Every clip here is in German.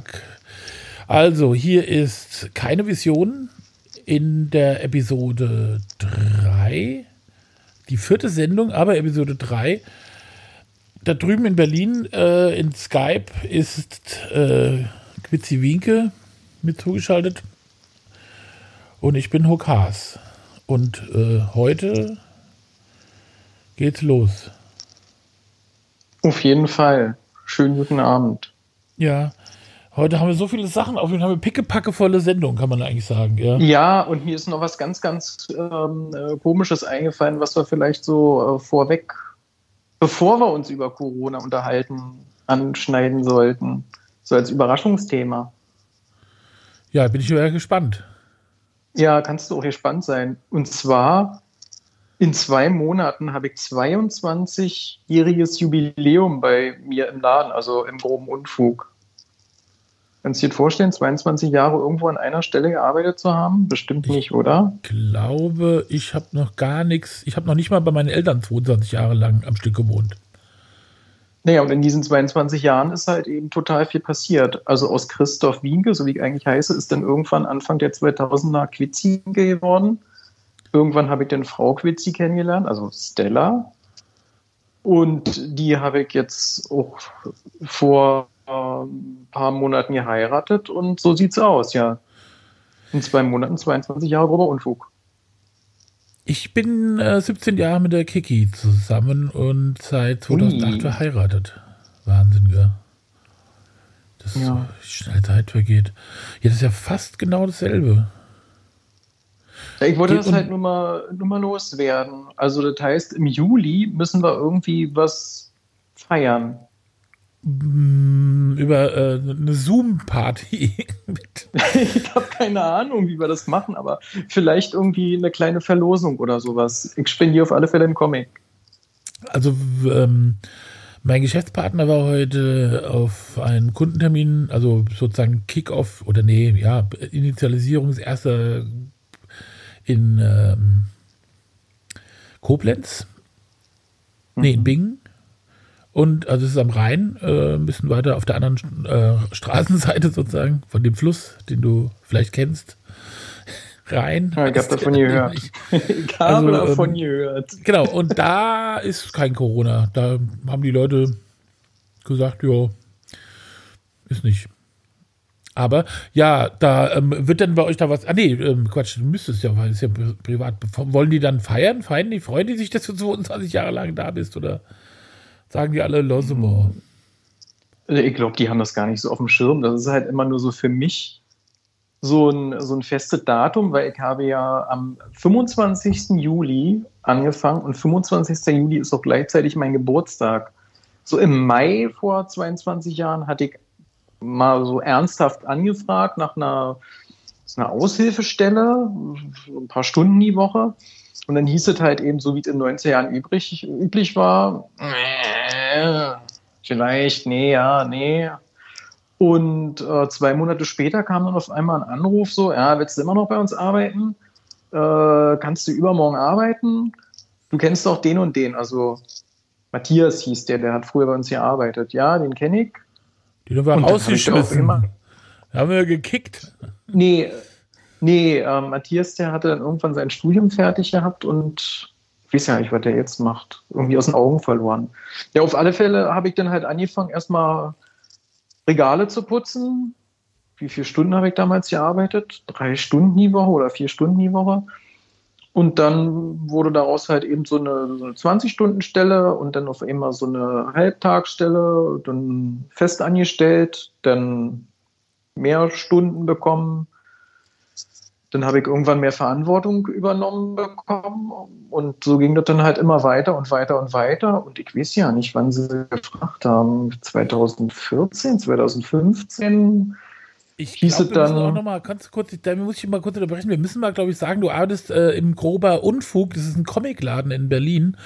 Tag. Also, hier ist keine Vision in der Episode 3. Die vierte Sendung, aber Episode 3. Da drüben in Berlin äh, in Skype ist äh, Quitzi Winke mit zugeschaltet. Und ich bin Hokas. Und äh, heute geht's los. Auf jeden Fall. Schönen guten Abend. Ja, heute haben wir so viele Sachen auf Fall haben wir pickepackevolle Sendung, kann man eigentlich sagen. Ja, Ja, und mir ist noch was ganz, ganz ähm, äh, Komisches eingefallen, was wir vielleicht so äh, vorweg, bevor wir uns über Corona unterhalten, anschneiden sollten. So als Überraschungsthema. ja bin ich sehr gespannt. Ja, kannst du auch gespannt sein. Und zwar in zwei Monaten habe ich 22-jähriges Jubiläum bei mir im Laden, also im groben Unfug. Kannst du dir vorstellen, 22 Jahre irgendwo an einer Stelle gearbeitet zu haben? Bestimmt nicht, oder? glaube, ich habe noch gar nichts. Ich habe noch nicht mal bei meinen Eltern 22 Jahre lang am Stück gewohnt. Naja, und in diesen 22 Jahren ist halt eben total viel passiert. Also aus Christoph Wienke, so wie ich eigentlich heiße, ist dann irgendwann Anfang der 2000er Quitzi geworden. Irgendwann habe ich dann Frau Quitzi kennengelernt, also Stella. Und die habe ich jetzt auch vor äh, ein paar Monaten geheiratet und so sieht's aus, ja. In zwei Monaten 22 Jahre grober Unfug. Ich bin äh, 17 Jahre mit der Kiki zusammen und seit 2008 Ui. verheiratet. Wahnsinn, ja. Das ist Ja. so, schnell Zeit vergeht. Ja, das ist ja fast genau dasselbe. Ja, ich wollte Geht das halt nur mal, nur mal loswerden. Also das heißt, im Juli müssen wir irgendwie was feiern. Über äh, eine Zoom-Party. mit- Ich habe keine Ahnung, wie wir das machen, aber vielleicht irgendwie eine kleine Verlosung oder sowas. Ich spendiere auf alle Fälle einen Comic. Also ähm, mein Geschäftspartner war heute auf einem Kundentermin, also sozusagen Kick-off oder nee, ja, Initialisierung ist erster in ähm, Koblenz. Nee, in Bingen. Und also es ist am Rhein, äh, ein bisschen weiter auf der anderen äh, Straßenseite sozusagen, von dem Fluss, den du vielleicht kennst. Rhein. Ja, ich habe davon gehört. Ich habe Also, davon ähm, gehört. Genau, und da ist kein Corona. Da haben die Leute gesagt, ja, ist nicht. Aber ja, da ähm, wird dann bei euch da was. Ah, nee, ähm, Quatsch, du müsstest ja, weil es ja pri- privat. Wollen die dann feiern? Feiern die? Freuen die sich, dass du 22 Jahre lang da bist? Oder sagen die alle Losemo? Also Ich glaube, die haben das gar nicht so auf dem Schirm. Das ist halt immer nur so für mich so ein, so ein festes Datum, weil ich habe ja am 25. Juli angefangen und 25. Juli ist auch gleichzeitig mein Geburtstag. So im Mai vor 22 Jahren hatte ich mal so ernsthaft angefragt nach einer, einer Aushilfestelle, ein paar Stunden die Woche. Und dann hieß es halt eben, so wie es in den 90er Jahren übrig, üblich war, äh, vielleicht, nee, ja, nee. Und äh, zwei Monate später kam dann auf einmal ein Anruf so, ja, willst du immer noch bei uns arbeiten? Äh, kannst du übermorgen arbeiten? Du kennst doch den und den, also Matthias hieß der, der hat früher bei uns gearbeitet. Ja, den kenne ich. Die haben wir Und dann hab ich auch rausgeschmissen. immer- Haben wir gekickt. Nee, nee, äh, Matthias, der hatte dann irgendwann sein Studium fertig gehabt und ich weiß ja nicht, was der jetzt macht. Irgendwie aus den Augen verloren. Ja, auf alle Fälle habe ich dann halt angefangen, erstmal Regale zu putzen. Wie viele Stunden habe ich damals gearbeitet? Drei Stunden die Woche oder vier Stunden die Woche. Und dann wurde daraus halt eben so eine, so eine 20-Stunden-Stelle und dann auf einmal so eine Halbtagsstelle, dann fest angestellt, dann mehr Stunden bekommen. Dann habe ich irgendwann mehr Verantwortung übernommen bekommen und so ging das dann halt immer weiter und weiter und weiter. Und ich weiß ja nicht, wann sie gefragt haben. 2014, 2015. Ich hieße glaub, müssen dann- auch noch mal, kannst du kurz, da muss ich mal kurz unterbrechen. Wir müssen mal, glaube ich, sagen, du arbeitest äh, im Grober Unfug. Das ist ein Comicladen in Berlin,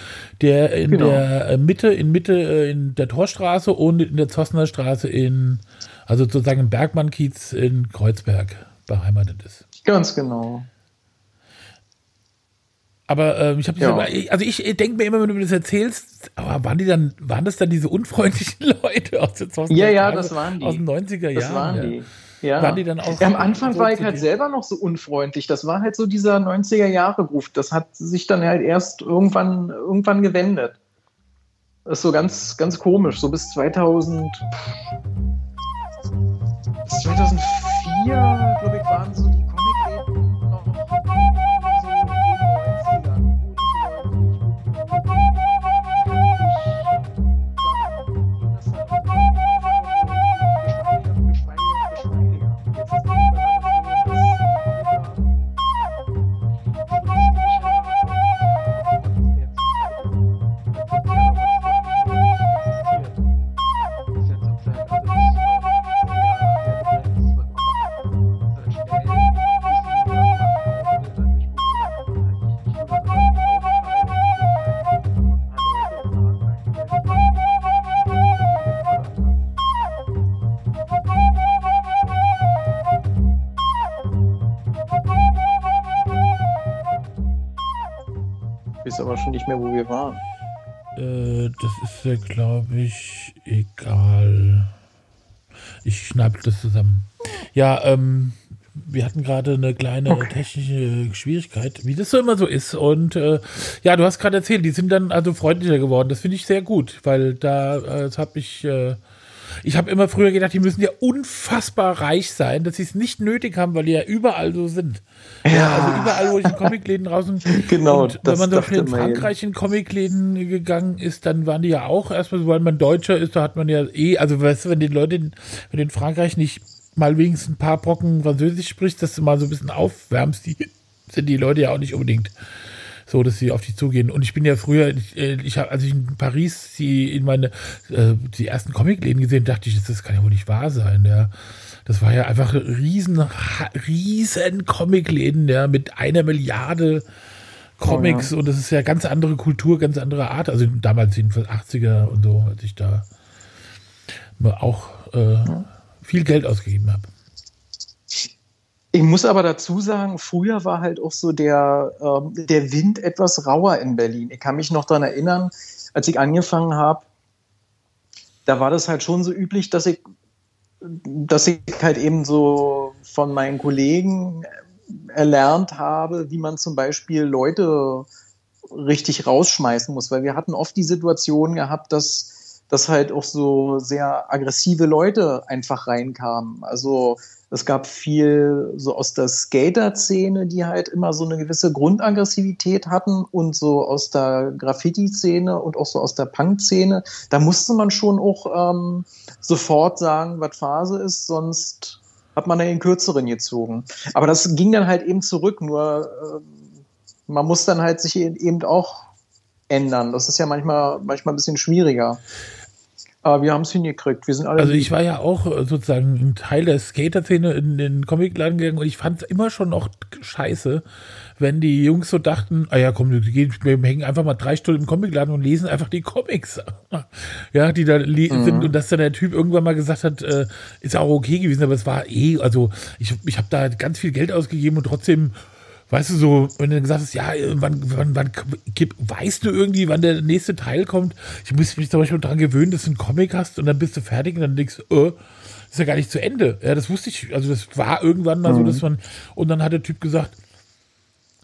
der in Genau. der äh, Mitte, in Mitte äh, in der Torstraße und in der Zossner Straße in, also sozusagen im Bergmann-Kiez in Kreuzberg beheimatet ist. Ganz genau. Aber ähm, ich habe Ja. also ich denke mir immer, wenn du mir das erzählst, aber waren die dann, waren das dann diese unfreundlichen Leute aus der Zossner Ja, ja, Straße das waren die. aus den 90er Jahren? Das waren ja. die. Ja. Waren die dann auch Ja, am Anfang so war ich halt selber noch so unfreundlich. Das war halt so dieser 90er Jahre Ruf. Das hat sich dann halt erst irgendwann, irgendwann gewendet. Das ist so ganz, ganz komisch. So bis 2000, bis 2004, glaube ich, waren so die wir waren. Äh, das ist ja, glaube ich, egal. Ich schneide das zusammen. Ja, ähm, wir hatten gerade eine kleine technische Schwierigkeit, wie das so immer so ist. Und äh, ja, du hast gerade erzählt, die sind dann also freundlicher geworden. Das finde ich sehr gut, weil da äh, habe ich. Äh, ich habe immer früher gedacht, die müssen ja unfassbar reich sein, dass sie es nicht nötig haben, weil die ja überall so sind. Ja, also überall, wo ich in Comicläden draußen. Genau, Und wenn man so schnell in ja. Frankreich in Comicläden gegangen ist, dann waren die ja auch erstmal, so, weil man Deutscher ist, da hat man ja eh, also weißt du, wenn die Leute, in, wenn in Frankreich nicht mal wenigstens ein paar Brocken Französisch sprichst, dass du mal so ein bisschen aufwärmst, die, sind die Leute ja auch nicht unbedingt so, dass sie auf dich zugehen. Und ich bin ja früher, ich, äh, ich habe, als ich in Paris die in meine äh, die ersten Comicläden gesehen, dachte ich, das, kann ja wohl nicht wahr sein. Ja. Das war ja einfach riesen, riesen Comicläden, ja, mit einer Milliarde Comics und das ist ja ganz andere Kultur, ganz andere Art. Also damals jedenfalls 80er und so, als ich da auch äh, viel Geld ausgegeben habe. Ich muss aber dazu sagen, früher war halt auch so der, ähm, der Wind etwas rauer in Berlin. Ich kann mich noch daran erinnern, als ich angefangen habe, da war das halt schon so üblich, dass ich, dass ich halt eben so von meinen Kollegen erlernt habe, wie man zum Beispiel Leute richtig rausschmeißen muss, weil wir hatten oft die Situation gehabt, dass, dass halt auch so sehr aggressive Leute einfach reinkamen. Also es gab viel so aus der Skater-Szene, die halt immer so eine gewisse Grundaggressivität hatten und so aus der Graffiti-Szene und auch so aus der Punk-Szene. Da musste man schon auch ähm, sofort sagen, was Phase ist, sonst hat man den kürzeren gezogen. Aber das ging dann halt eben zurück, nur äh, man muss dann halt sich eben auch ändern. Das ist ja manchmal, manchmal ein bisschen schwieriger. Aber wir haben es hingekriegt. Wir sind alle Also ich war ja auch äh, sozusagen ein Teil der Skater-Szene in den Comicladen gegangen und ich fand es immer schon noch scheiße, wenn die Jungs so dachten, ah ja, komm, wir, gehen, wir hängen einfach mal drei Stunden im Comicladen und lesen einfach die Comics. ja, die da li- sind und dass dann der Typ irgendwann mal gesagt hat, äh, ist auch okay gewesen, aber es war eh, also ich, ich habe da ganz viel Geld ausgegeben und trotzdem Weißt du, so, wenn du gesagt hast, ja, äh, wann, wann, wann, weißt du irgendwie, wann der nächste Teil kommt? Ich muss mich zum Beispiel daran gewöhnen, dass du einen Comic hast und dann bist du fertig und dann denkst du, äh, ist ja gar nicht zu Ende. Ja, das wusste ich, also das war irgendwann mal so, dass man, und dann hat der Typ gesagt,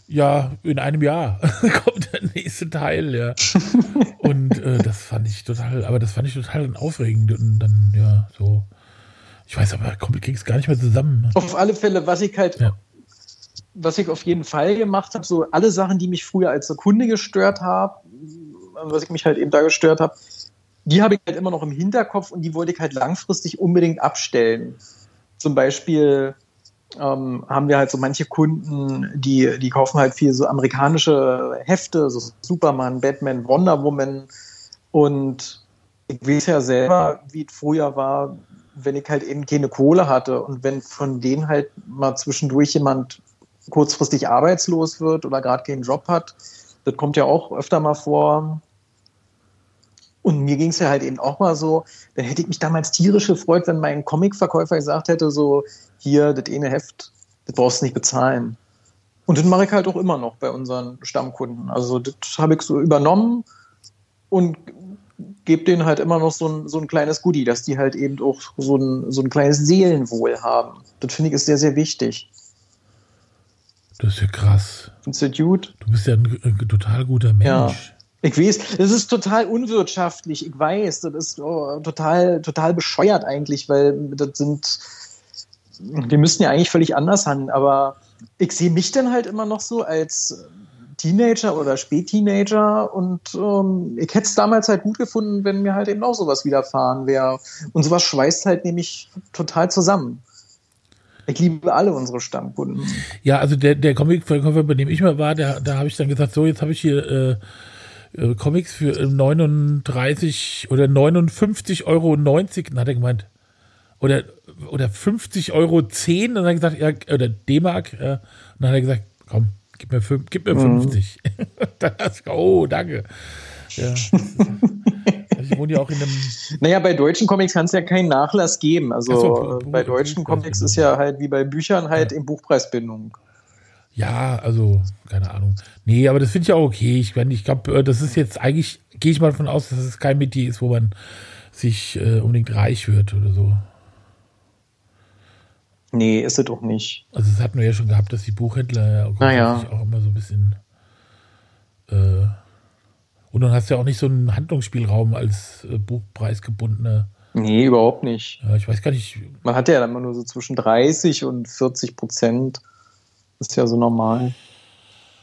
ja, in einem Jahr kommt der nächste Teil, ja. und äh, das fand ich total, aber das fand ich total aufregend und dann, ja, so. Ich weiß aber, Comic krieg's gar nicht mehr zusammen. ne? Auf alle Fälle, was ich halt, Ja. Was ich auf jeden Fall gemacht habe, so alle Sachen, die mich früher als Kunde gestört haben, was ich mich halt eben da gestört habe, die habe ich halt immer noch im Hinterkopf und die wollte ich halt langfristig unbedingt abstellen. Zum Beispiel ähm, haben wir halt so manche Kunden, die, die kaufen halt viel so amerikanische Hefte, so Superman, Batman, Wonder Woman und ich weiß ja selber, wie es früher war, wenn ich halt eben keine Kohle hatte und wenn von denen halt mal zwischendurch jemand kurzfristig arbeitslos wird oder gerade keinen Job hat, das kommt ja auch öfter mal vor. Und mir ging es ja halt eben auch mal so, dann hätte ich mich damals tierisch gefreut, wenn mein Comicverkäufer gesagt hätte, so, hier, das eine Heft, das brauchst du nicht bezahlen. Und das mache ich halt auch immer noch bei unseren Stammkunden. Also das habe ich so übernommen und gebe denen halt immer noch so ein, so ein kleines Goodie, dass die halt eben auch so ein, so ein kleines Seelenwohl haben. Das finde ich ist sehr, sehr wichtig. Das ist ja krass. Findest du gut? Du bist ja ein, ein total guter Mensch. Ja. Ich weiß, das ist total unwirtschaftlich. Ich weiß, das ist oh, total, total bescheuert eigentlich, weil das sind, wir müssten ja eigentlich völlig anders handeln, aber ich sehe mich dann halt immer noch so als Teenager oder Spätteenager und ähm, ich hätte es damals halt gut gefunden, wenn mir halt eben auch sowas widerfahren wäre. Und sowas schweißt halt nämlich total zusammen. Ich liebe alle unsere Stammkunden. Ja, also der, der Comic-Verkäufer, bei dem ich mal war, der, da habe ich dann gesagt, so, jetzt habe ich hier äh, äh, Comics für 39 oder 59,90 Euro. Dann hat er gemeint, oder, oder 50 Euro 10. Und dann hat er gesagt, ja, oder D-Mark. Äh, und dann hat er gesagt, komm, gib mir, gib mir 50. Mhm. du, oh, danke. Ja. ich wohne ja auch in einem. Naja, bei deutschen Comics kann es ja keinen Nachlass geben. Also so, bei deutschen Comics ist ja halt wie bei Büchern halt ja. in Buchpreisbindung. Ja, also, keine Ahnung. Nee, aber das finde ich auch okay. Ich, ich glaube, äh, das ist jetzt eigentlich, gehe ich mal davon aus, dass es kein Metier ist, wo man sich äh, unbedingt reich wird oder so. Nee, ist es doch nicht. Also, das hatten wir ja schon gehabt, dass die Buchhändler ja naja. auch immer so ein bisschen. Äh, und dann hast du ja auch nicht so einen Handlungsspielraum als äh, Buchpreisgebundener. Nee, überhaupt nicht. Ja, ich weiß gar nicht. Man hat ja immer nur so zwischen 30 und 40 Prozent. Das ist ja so normal.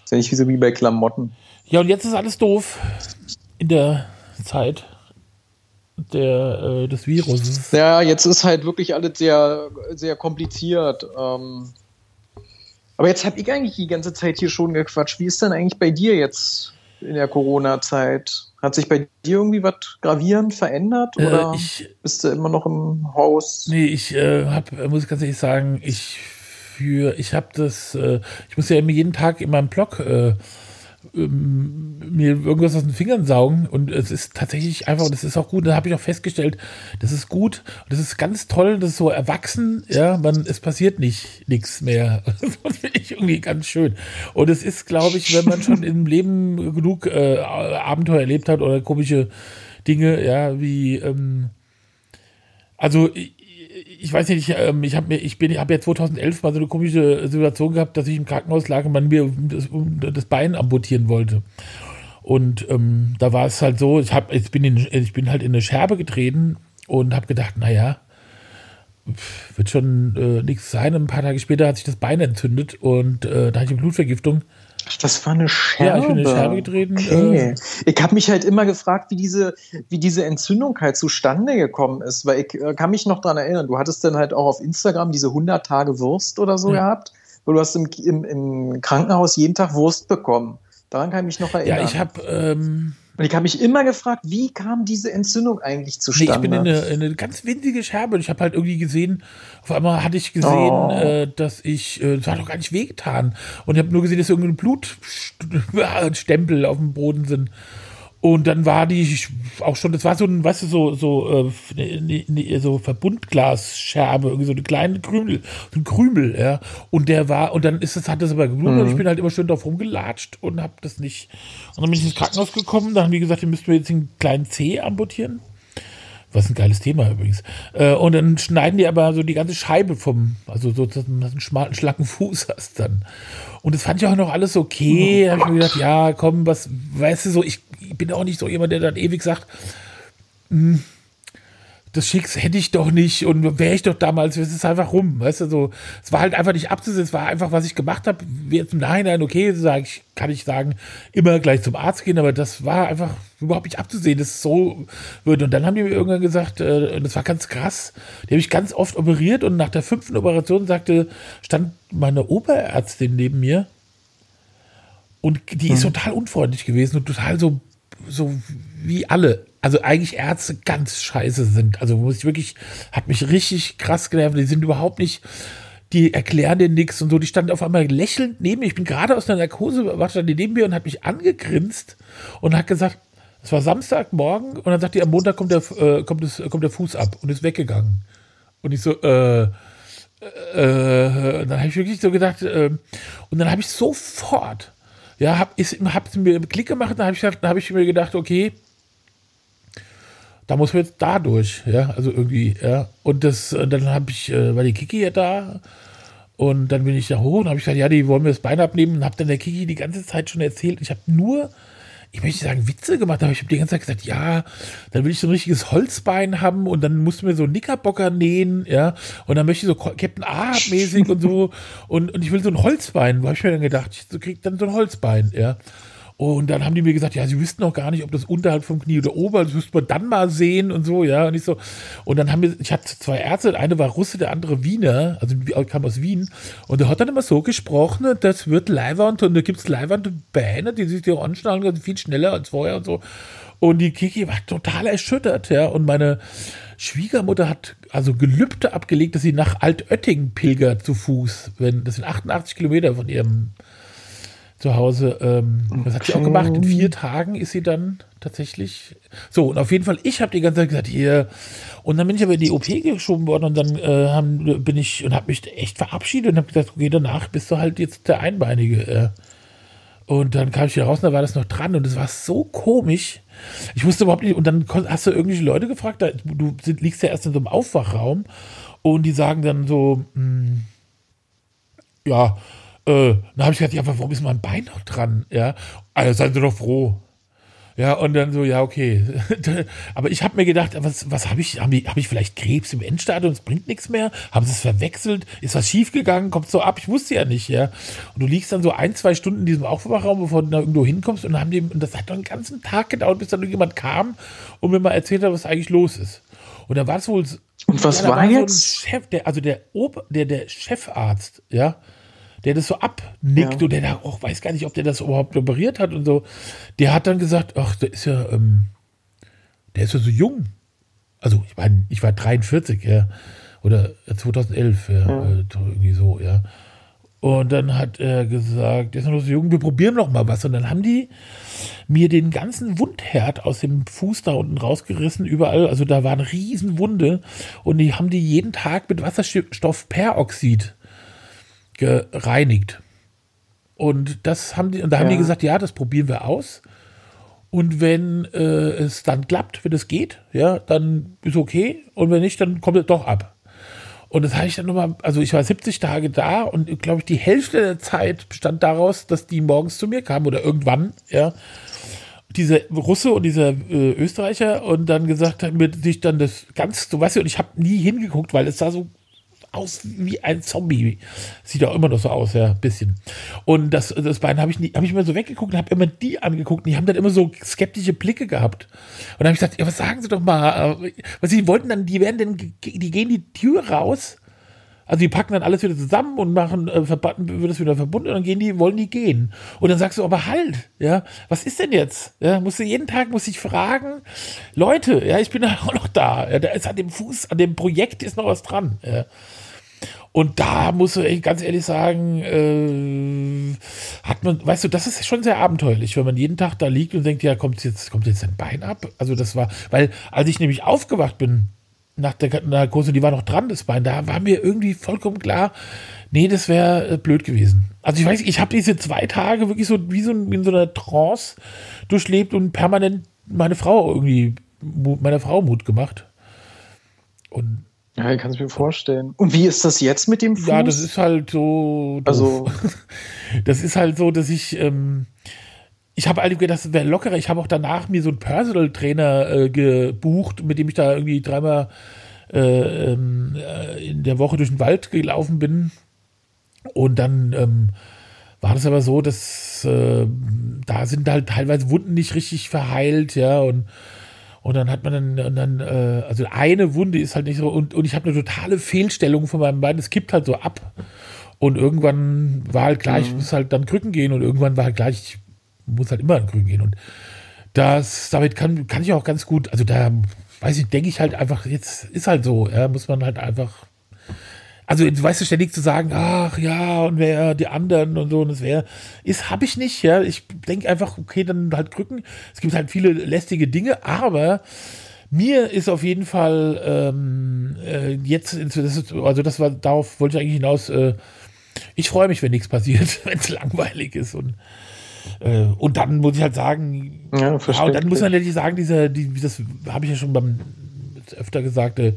Ist ja nicht wie so wie bei Klamotten. Ja, und jetzt ist alles doof in der Zeit der, äh, des Virus. Ja, jetzt ist halt wirklich alles sehr, sehr kompliziert. Ähm, aber jetzt habe ich eigentlich die ganze Zeit hier schon gequatscht. Wie ist denn eigentlich bei dir jetzt in der Corona-Zeit? Hat sich bei dir irgendwie was gravierend verändert äh, oder ich, bist du immer noch im Haus? Nee, ich äh, habe, muss ich ganz ehrlich sagen, ich für, ich habe das, äh, ich muss ja immer jeden Tag in meinem Blog äh, ähm, mir irgendwas aus den Fingern saugen und es ist tatsächlich einfach, das ist auch gut, da habe ich auch festgestellt, das ist gut, das ist ganz toll, das ist so erwachsen, ja, man, es passiert nicht nichts mehr. Das finde ich irgendwie ganz schön. Und es ist, glaube ich, wenn man schon im Leben genug äh, Abenteuer erlebt hat oder komische Dinge, ja, wie, ähm, also ich weiß nicht, ähm, ich habe ich ich habe ja 2011 mal so eine komische Situation gehabt, dass ich im Krankenhaus lag und man mir das, das Bein amputieren wollte. Und ähm, da war es halt so, ich habe, ich bin in, ich bin halt in eine Scherbe getreten und habe gedacht, naja, wird schon äh, nichts sein. Und ein paar Tage später hat sich das Bein entzündet und äh, da hatte ich eine Blutvergiftung. Das war eine Scherbe. Ja, ich bin in Scherbe getreten. Okay. Äh, ich habe mich halt immer gefragt, wie diese, wie diese Entzündung halt zustande gekommen ist, weil ich äh, kann mich noch daran erinnern, du hattest dann halt auch auf Instagram diese 100 Tage Wurst oder so ja. gehabt, weil du hast im, im, im, Krankenhaus jeden Tag Wurst bekommen. Daran kann ich mich noch erinnern. Ja, ich habe... Ähm und ich habe mich immer gefragt, wie kam diese Entzündung eigentlich zustande? Nee, ich bin in eine, in eine ganz winzige Scherbe. Ich habe halt irgendwie gesehen, auf einmal hatte ich gesehen, oh. äh, dass ich, äh, das hat doch gar nicht wehgetan. Und ich habe nur gesehen, dass irgendein Blutstempel auf dem Boden sind. Und dann war die auch schon, das war so ein, weißt du, so, so, äh, ne, ne, so Verbundglasscherbe, irgendwie so eine kleine Krümel, so ein Krümel, ja. Und der war, und dann ist es, hat das aber geblutet mhm. und ich bin halt immer schön drauf rumgelatscht und hab das nicht. Und dann bin ich ins Krankenhaus gekommen, dann haben die gesagt, ihr müsst mir jetzt einen kleinen C amputieren. Was ein geiles Thema übrigens. Äh, und dann schneiden die aber so die ganze Scheibe vom, also so, dass du einen schmalen, schlanken Fuß hast dann. Und das fand ich auch noch alles okay. Oh, da habe ich mir gedacht, ja, komm, was, weißt du, so, ich, ich bin auch nicht so jemand, der dann ewig sagt, mh, hm, das Schicks hätte ich doch nicht und wäre ich doch damals, es ist einfach rum, weißt du, so, es war halt einfach nicht abzusehen, es war einfach, was ich gemacht habe, jetzt im Nachhinein, okay, sag ich, kann ich sagen, immer gleich zum Arzt gehen, aber das war einfach überhaupt nicht abzusehen, dass es so wird. Und dann haben die mir irgendwann gesagt, äh, das war ganz krass, die habe ich ganz oft operiert und nach der fünften Operation sagte, stand meine Oberärztin neben mir und die ist mhm. total unfreundlich gewesen und total so, so wie alle also eigentlich Ärzte ganz scheiße sind. Also muss ich wirklich, hat mich richtig krass genervt. Die sind überhaupt nicht, die erklären dir nichts und so. Die standen auf einmal lächelnd neben mir. Ich bin gerade aus der Narkose, war stand die neben mir und hat mich angegrinst und hat gesagt, es war Samstagmorgen und dann sagt die, am Montag kommt der, äh, kommt, das, kommt der Fuß ab und ist weggegangen. Und ich so, äh, äh, dann habe ich wirklich so gedacht, äh, und dann habe ich sofort, ja, habe hab mir einen Klick gemacht, dann habe ich, hab ich mir gedacht, okay, da muss man jetzt da durch, ja, also irgendwie, ja. Und das, dann habe ich, äh, war die Kiki ja da und dann bin ich da hoch und habe ich gesagt, ja, die wollen mir das Bein abnehmen und habe dann der Kiki die ganze Zeit schon erzählt. Ich habe nur ich möchte sagen, Witze gemacht, aber ich habe die ganze Zeit gesagt, ja, dann will ich so ein richtiges Holzbein haben und dann musst du mir so Knickerbocker nähen, ja, und dann möchte ich so Captain Ahab-mäßig und so und, und ich will so ein Holzbein, wo habe ich mir dann gedacht, ich krieg dann so ein Holzbein, ja. Und dann haben die mir gesagt, ja, sie wüssten auch gar nicht, ob das unterhalb vom Knie oder ober, das müsste man dann mal sehen und so, ja. Und ich so, und dann haben wir, ich hatte zwei Ärzte, eine war Russe, der andere Wiener, also kam aus Wien. Und der hat dann immer so gesprochen, das wird Leihwand und da gibt es Leihwand Beine, die sich dir anschnallen, also viel schneller als vorher und so. Und die Kiki war total erschüttert, ja. Und meine Schwiegermutter hat also Gelübde abgelegt, dass sie nach Altötting pilgert zu Fuß. Wenn, das sind 88 Kilometer von ihrem zu Hause. Ähm, das hat sie auch gemacht. In vier Tagen ist sie dann tatsächlich. So, und auf jeden Fall, ich habe die ganze Zeit gesagt, hier. Und dann bin ich aber in die OP geschoben worden und dann äh, haben, bin ich und habe mich echt verabschiedet und habe gesagt, okay, danach bist du halt jetzt der Einbeinige. Äh. Und dann kam ich hier raus und da war das noch dran und es war so komisch. Ich wusste überhaupt nicht. Und dann hast du irgendwelche Leute gefragt, da, du liegst ja erst in so einem Aufwachraum und die sagen dann so, mh, hm, ja, äh, dann habe ich gesagt, ja, warum ist mein Bein noch dran? Ja, also seien Sie doch froh. Ja, und dann so, ja, okay. aber ich habe mir gedacht, was, was habe ich, habe hab ich vielleicht Krebs im Endstadium, es bringt nichts mehr? Haben sie es verwechselt? Ist was schiefgegangen? Kommt so ab? Ich wusste ja nicht, ja. Und du liegst dann so ein, zwei Stunden in diesem Aufwachraum, bevor du da irgendwo hinkommst und haben die, und das hat dann einen ganzen Tag gedauert, bis dann jemand kam und mir mal erzählt hat, was eigentlich los ist. Und da war es wohl. Und was ja, war, war jetzt? So Chef, der, also der, Ober, der, der Chefarzt, ja, der das so abnickt ja. und der da auch weiß gar nicht, ob der das überhaupt operiert hat und so. Der hat dann gesagt, ach, der ist ja, ähm, der ist ja so jung. Also ich meine, ich war 43, ja, oder 2011, ja, ja. Äh, irgendwie so, ja. Und dann hat er gesagt, der ist noch so jung, wir probieren noch mal was. Und dann haben die mir den ganzen Wundherd aus dem Fuß da unten rausgerissen, überall. Also da war eine Riesenwunde. Und die haben die jeden Tag mit Wasserstoffperoxid gereinigt. Und das haben die, und da ja. haben die gesagt, ja, das probieren wir aus. Und wenn äh, es dann klappt, wenn es geht, ja, dann ist okay. Und wenn nicht, dann kommt es doch ab. Und das habe ich dann nochmal, also ich war 70 Tage da und glaube ich, die Hälfte der Zeit bestand daraus, dass die morgens zu mir kamen oder irgendwann, ja. Dieser Russe und dieser äh, Österreicher und dann gesagt haben, mit sich dann das ganz, so weißt du, und ich habe nie hingeguckt, weil es sah so aus wie ein Zombie. Sieht auch immer noch so aus, ja, ein bisschen. Und das, das Bein habe ich, hab ich immer so weggeguckt und habe immer die angeguckt und die haben dann immer so skeptische Blicke gehabt. Und dann habe ich gesagt, ja, was sagen Sie doch mal? Was Sie wollten dann, die werden denn, die gehen die Tür raus. Also die packen dann alles wieder zusammen und machen, äh, wird es wieder verbunden und dann gehen die, wollen die gehen. Und dann sagst du, aber halt, ja, was ist denn jetzt? Ja, musst du jeden Tag muss ich fragen, Leute, ja, ich bin auch noch da. Ja, da ist an dem Fuß, an dem Projekt ist noch was dran. Ja. Und da muss ich ganz ehrlich sagen, äh, hat man, weißt du, das ist schon sehr abenteuerlich, wenn man jeden Tag da liegt und denkt, ja, kommt jetzt, kommt jetzt ein Bein ab? Also das war, weil als ich nämlich aufgewacht bin nach der Narkose, die war noch dran, das Bein, da war mir irgendwie vollkommen klar, nee, das wäre äh, blöd gewesen. Also ich weiß, ich habe diese zwei Tage wirklich so wie so in so einer Trance durchlebt und permanent meine Frau irgendwie, meiner Frau Mut gemacht. Und ja, ich kann es mir vorstellen. Und wie ist das jetzt mit dem Fuß? Ja, das ist halt so. Doof. Also. Das ist halt so, dass ich. Ähm, ich habe eigentlich gedacht, das wäre lockerer. Ich habe auch danach mir so einen Personal Trainer äh, gebucht, mit dem ich da irgendwie dreimal äh, ähm, äh, in der Woche durch den Wald gelaufen bin. Und dann ähm, war das aber so, dass äh, da sind halt teilweise Wunden nicht richtig verheilt, ja, und und dann hat man dann, dann äh, also eine Wunde ist halt nicht so, und, und ich habe eine totale Fehlstellung von meinem Bein, es kippt halt so ab. Und irgendwann war halt gleich, ich mhm. muss halt dann Krücken gehen und irgendwann war halt gleich, ich muss halt immer an Krücken gehen. Und das, damit kann, kann ich auch ganz gut, also da, weiß ich, denke ich halt einfach, jetzt ist halt so, ja, muss man halt einfach also du weißt du ständig zu sagen, ach ja, und wer die anderen und so und es wäre, ist, habe ich nicht, ja. Ich denke einfach, okay, dann halt drücken. Es gibt halt viele lästige Dinge, aber mir ist auf jeden Fall ähm, äh, jetzt, also das war, darauf wollte ich eigentlich hinaus, äh, ich freue mich, wenn nichts passiert, wenn es langweilig ist und äh, und dann muss ich halt sagen, ja, ja und dann muss man natürlich sagen, dieser, die, das habe ich ja schon beim öfter gesagt, äh,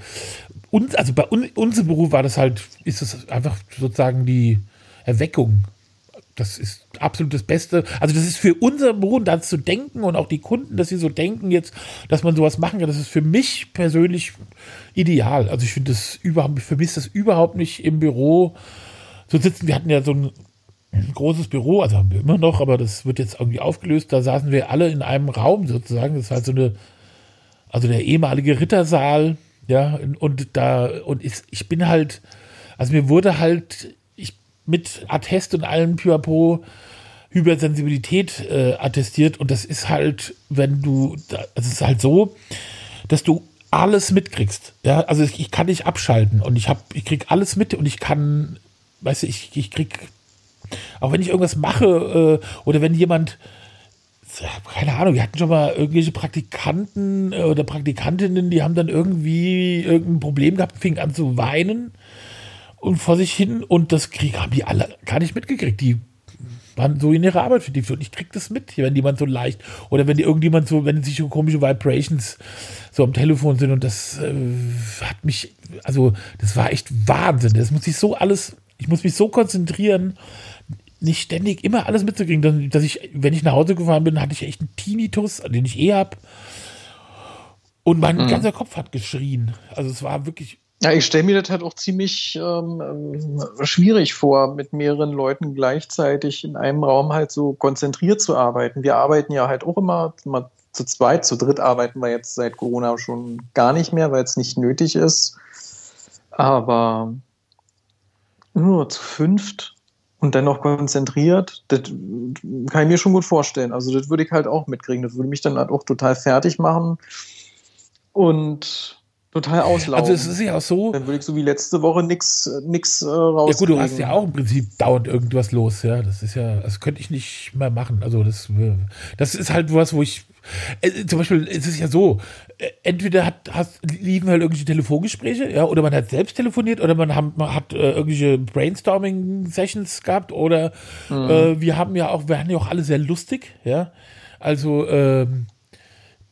uns, also bei un, unserem Beruf war das halt, ist es einfach sozusagen die Erweckung. Das ist absolut das Beste. Also, das ist für unser Beruf, da zu denken und auch die Kunden, dass sie so denken jetzt, dass man sowas machen kann, das ist für mich persönlich ideal. Also, ich finde das überhaupt, ich vermisse das überhaupt nicht im Büro zu sitzen. Wir hatten ja so ein, ein großes Büro, also haben wir immer noch, aber das wird jetzt irgendwie aufgelöst. Da saßen wir alle in einem Raum sozusagen. Das war halt so eine, also der ehemalige Rittersaal ja, und da, und ich, ich bin halt, also mir wurde halt ich, mit Attest und allem Pipapo Hypersensibilität äh, attestiert und das ist halt, wenn du, es ist halt so, dass du alles mitkriegst. Ja, also ich, ich kann nicht abschalten und ich habe, ich krieg alles mit und ich kann, weißt du, ich, ich krieg, auch wenn ich irgendwas mache äh, oder wenn jemand keine Ahnung, wir hatten schon mal irgendwelche Praktikanten äh, oder Praktikantinnen, die haben dann irgendwie irgendein Problem gehabt, fingen an zu weinen und vor sich hin und das krieg, haben die alle gar nicht mitgekriegt. Die waren so in ihrer Arbeit vertieft und ich krieg das mit, wenn jemand so leicht oder wenn irgendjemand so, wenn sich so komische Vibrations so am Telefon sind und das äh, hat mich, also das war echt Wahnsinn. Das muss ich so alles, ich muss mich so konzentrieren, nicht ständig immer alles mitzukriegen, dass ich, wenn ich nach Hause gefahren bin, hatte ich echt einen Tinnitus, den ich eh habe. Und mein mhm. ganzer Kopf hat geschrien. Also es war wirklich. Ja, ich stelle mir das halt auch ziemlich ähm, ähm, schwierig vor, mit mehreren Leuten gleichzeitig in einem Raum halt so konzentriert zu arbeiten. Wir arbeiten ja halt auch immer, immer zu zweit, zu dritt arbeiten wir jetzt seit Corona schon gar nicht mehr, weil es nicht nötig ist. Aber nur zu fünft und dann noch konzentriert, das kann ich mir schon gut vorstellen. Also das würde ich halt auch mitkriegen. Das würde mich dann halt auch total fertig machen und total auslaufen. Also es ist ja auch so. Dann würde ich so wie letzte Woche nichts nix, äh, raus. Ja gut, du hast ja auch im Prinzip dauernd irgendwas los, ja. Das ist ja, das könnte ich nicht mehr machen. Also das, das ist halt was, wo ich äh, zum Beispiel es ist ja so, äh, entweder hat, hast, liefen halt irgendwelche Telefongespräche, ja, oder man hat selbst telefoniert, oder man, haben, man hat äh, irgendwelche Brainstorming-Sessions gehabt, oder mhm. äh, wir haben ja auch, wir haben ja auch alle sehr lustig, ja. Also, ähm,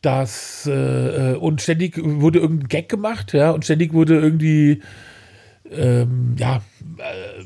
das äh, äh, und ständig wurde irgendein Gag gemacht, ja, und ständig wurde irgendwie ähm, ja äh,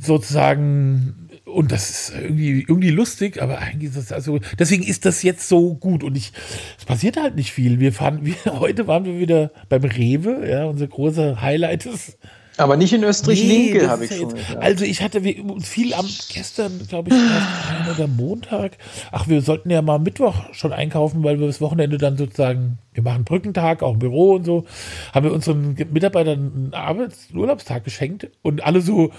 sozusagen und das ist irgendwie, irgendwie lustig, aber eigentlich ist das also, deswegen ist das jetzt so gut und ich, es passiert halt nicht viel. Wir fahren, wir, heute waren wir wieder beim Rewe, ja, unser großer Highlight ist. Aber nicht in Österreich-Linke, nee, habe ich schon. Jetzt, also ich hatte viel am gestern, glaube ich, oder Montag. Ach, wir sollten ja mal Mittwoch schon einkaufen, weil wir das Wochenende dann sozusagen, wir machen Brückentag, auch im Büro und so, haben wir unseren Mitarbeitern einen Arbeits-, Urlaubstag geschenkt und alle so,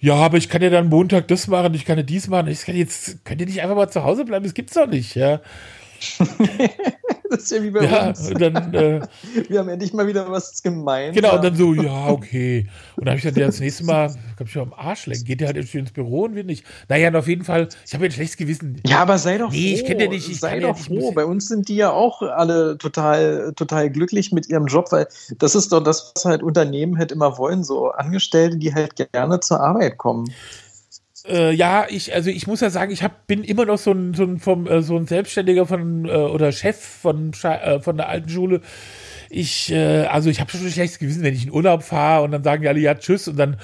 ja, aber ich kann ja dann Montag das machen, ich kann ja dies machen. Ich kann jetzt, könnt ihr nicht einfach mal zu Hause bleiben? Das gibt's doch nicht, ja. das ist ja wie bei ja, uns. Dann, äh, wir haben endlich mal wieder was gemeint. Genau, und dann so, ja, okay. Und dann habe ich dann das nächste Mal, glaube ich, am Arsch lenken. Geht der halt ins Büro und will nicht. Naja, und auf jeden Fall, ich habe ja ein schlechtes Gewissen. Ja, aber sei doch nee, froh. ich kenne ja nicht. Ich sei doch ja froh. Bei uns sind die ja auch alle total, total glücklich mit ihrem Job, weil das ist doch das, was halt Unternehmen halt immer wollen. So Angestellte, die halt gerne zur Arbeit kommen. Äh, ja, ich, also ich muss ja sagen, ich hab, bin immer noch so ein, so ein, vom, äh, so ein Selbstständiger von äh, oder Chef von, äh, von der alten Schule. Ich, äh, also ich habe schon ein schlechtes Gewissen, wenn ich in Urlaub fahre und dann sagen die alle ja tschüss und dann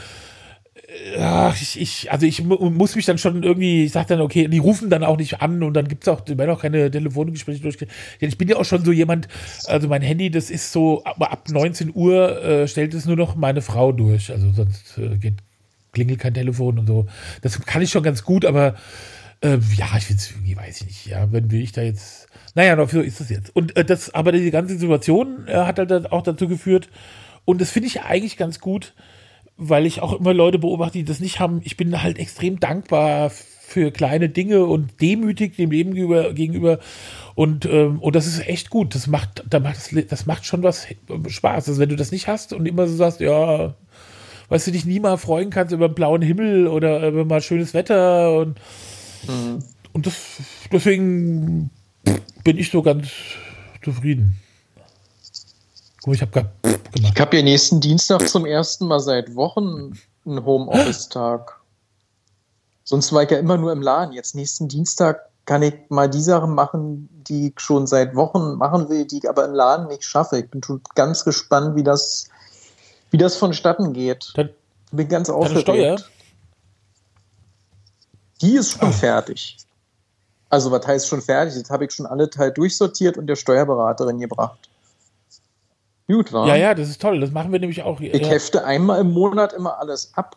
ach, ich, ich, also ich muss mich dann schon irgendwie, ich sag dann, okay, die rufen dann auch nicht an und dann gibt's auch, werden auch keine Telefongespräche durch. Ich bin ja auch schon so jemand, also mein Handy, das ist so, ab 19 Uhr äh, stellt es nur noch meine Frau durch. Also sonst äh, geht, klingelt kein Telefon und so. Das kann ich schon ganz gut, aber äh, ja, ich irgendwie, weiß ich nicht, ja, wenn will ich da jetzt. Naja, dafür ist das jetzt. Und äh, das, aber die ganze Situation äh, hat halt auch dazu geführt, und das finde ich eigentlich ganz gut, weil ich auch immer Leute beobachte, die das nicht haben. Ich bin halt extrem dankbar für kleine Dinge und demütig dem Leben gegenüber. Und, ähm, und das ist echt gut. Das macht, das macht, das macht schon was Spaß. Also wenn du das nicht hast und immer so sagst, ja, weißt du, dich nie mal freuen kannst über einen blauen Himmel oder über mal schönes Wetter und, mhm. und das, deswegen bin ich so ganz zufrieden. Guck, ich habe gemacht. Ich habe ja nächsten Dienstag zum ersten Mal seit Wochen einen Homeoffice-Tag. Sonst war ich ja immer nur im Laden. Jetzt nächsten Dienstag kann ich mal die Sachen machen, die ich schon seit Wochen machen will, die ich aber im Laden nicht schaffe. Ich bin ganz gespannt, wie das, wie das vonstatten geht. Dann, bin ganz aufgeregt. Steuer? Die ist schon Ach. fertig. Also, was heißt schon fertig? Jetzt habe ich schon alle Teile durchsortiert und der Steuerberaterin gebracht. Gut, war. Ja, ja, das ist toll. Das machen wir nämlich auch. Ich ja. hefte einmal im Monat immer alles ab.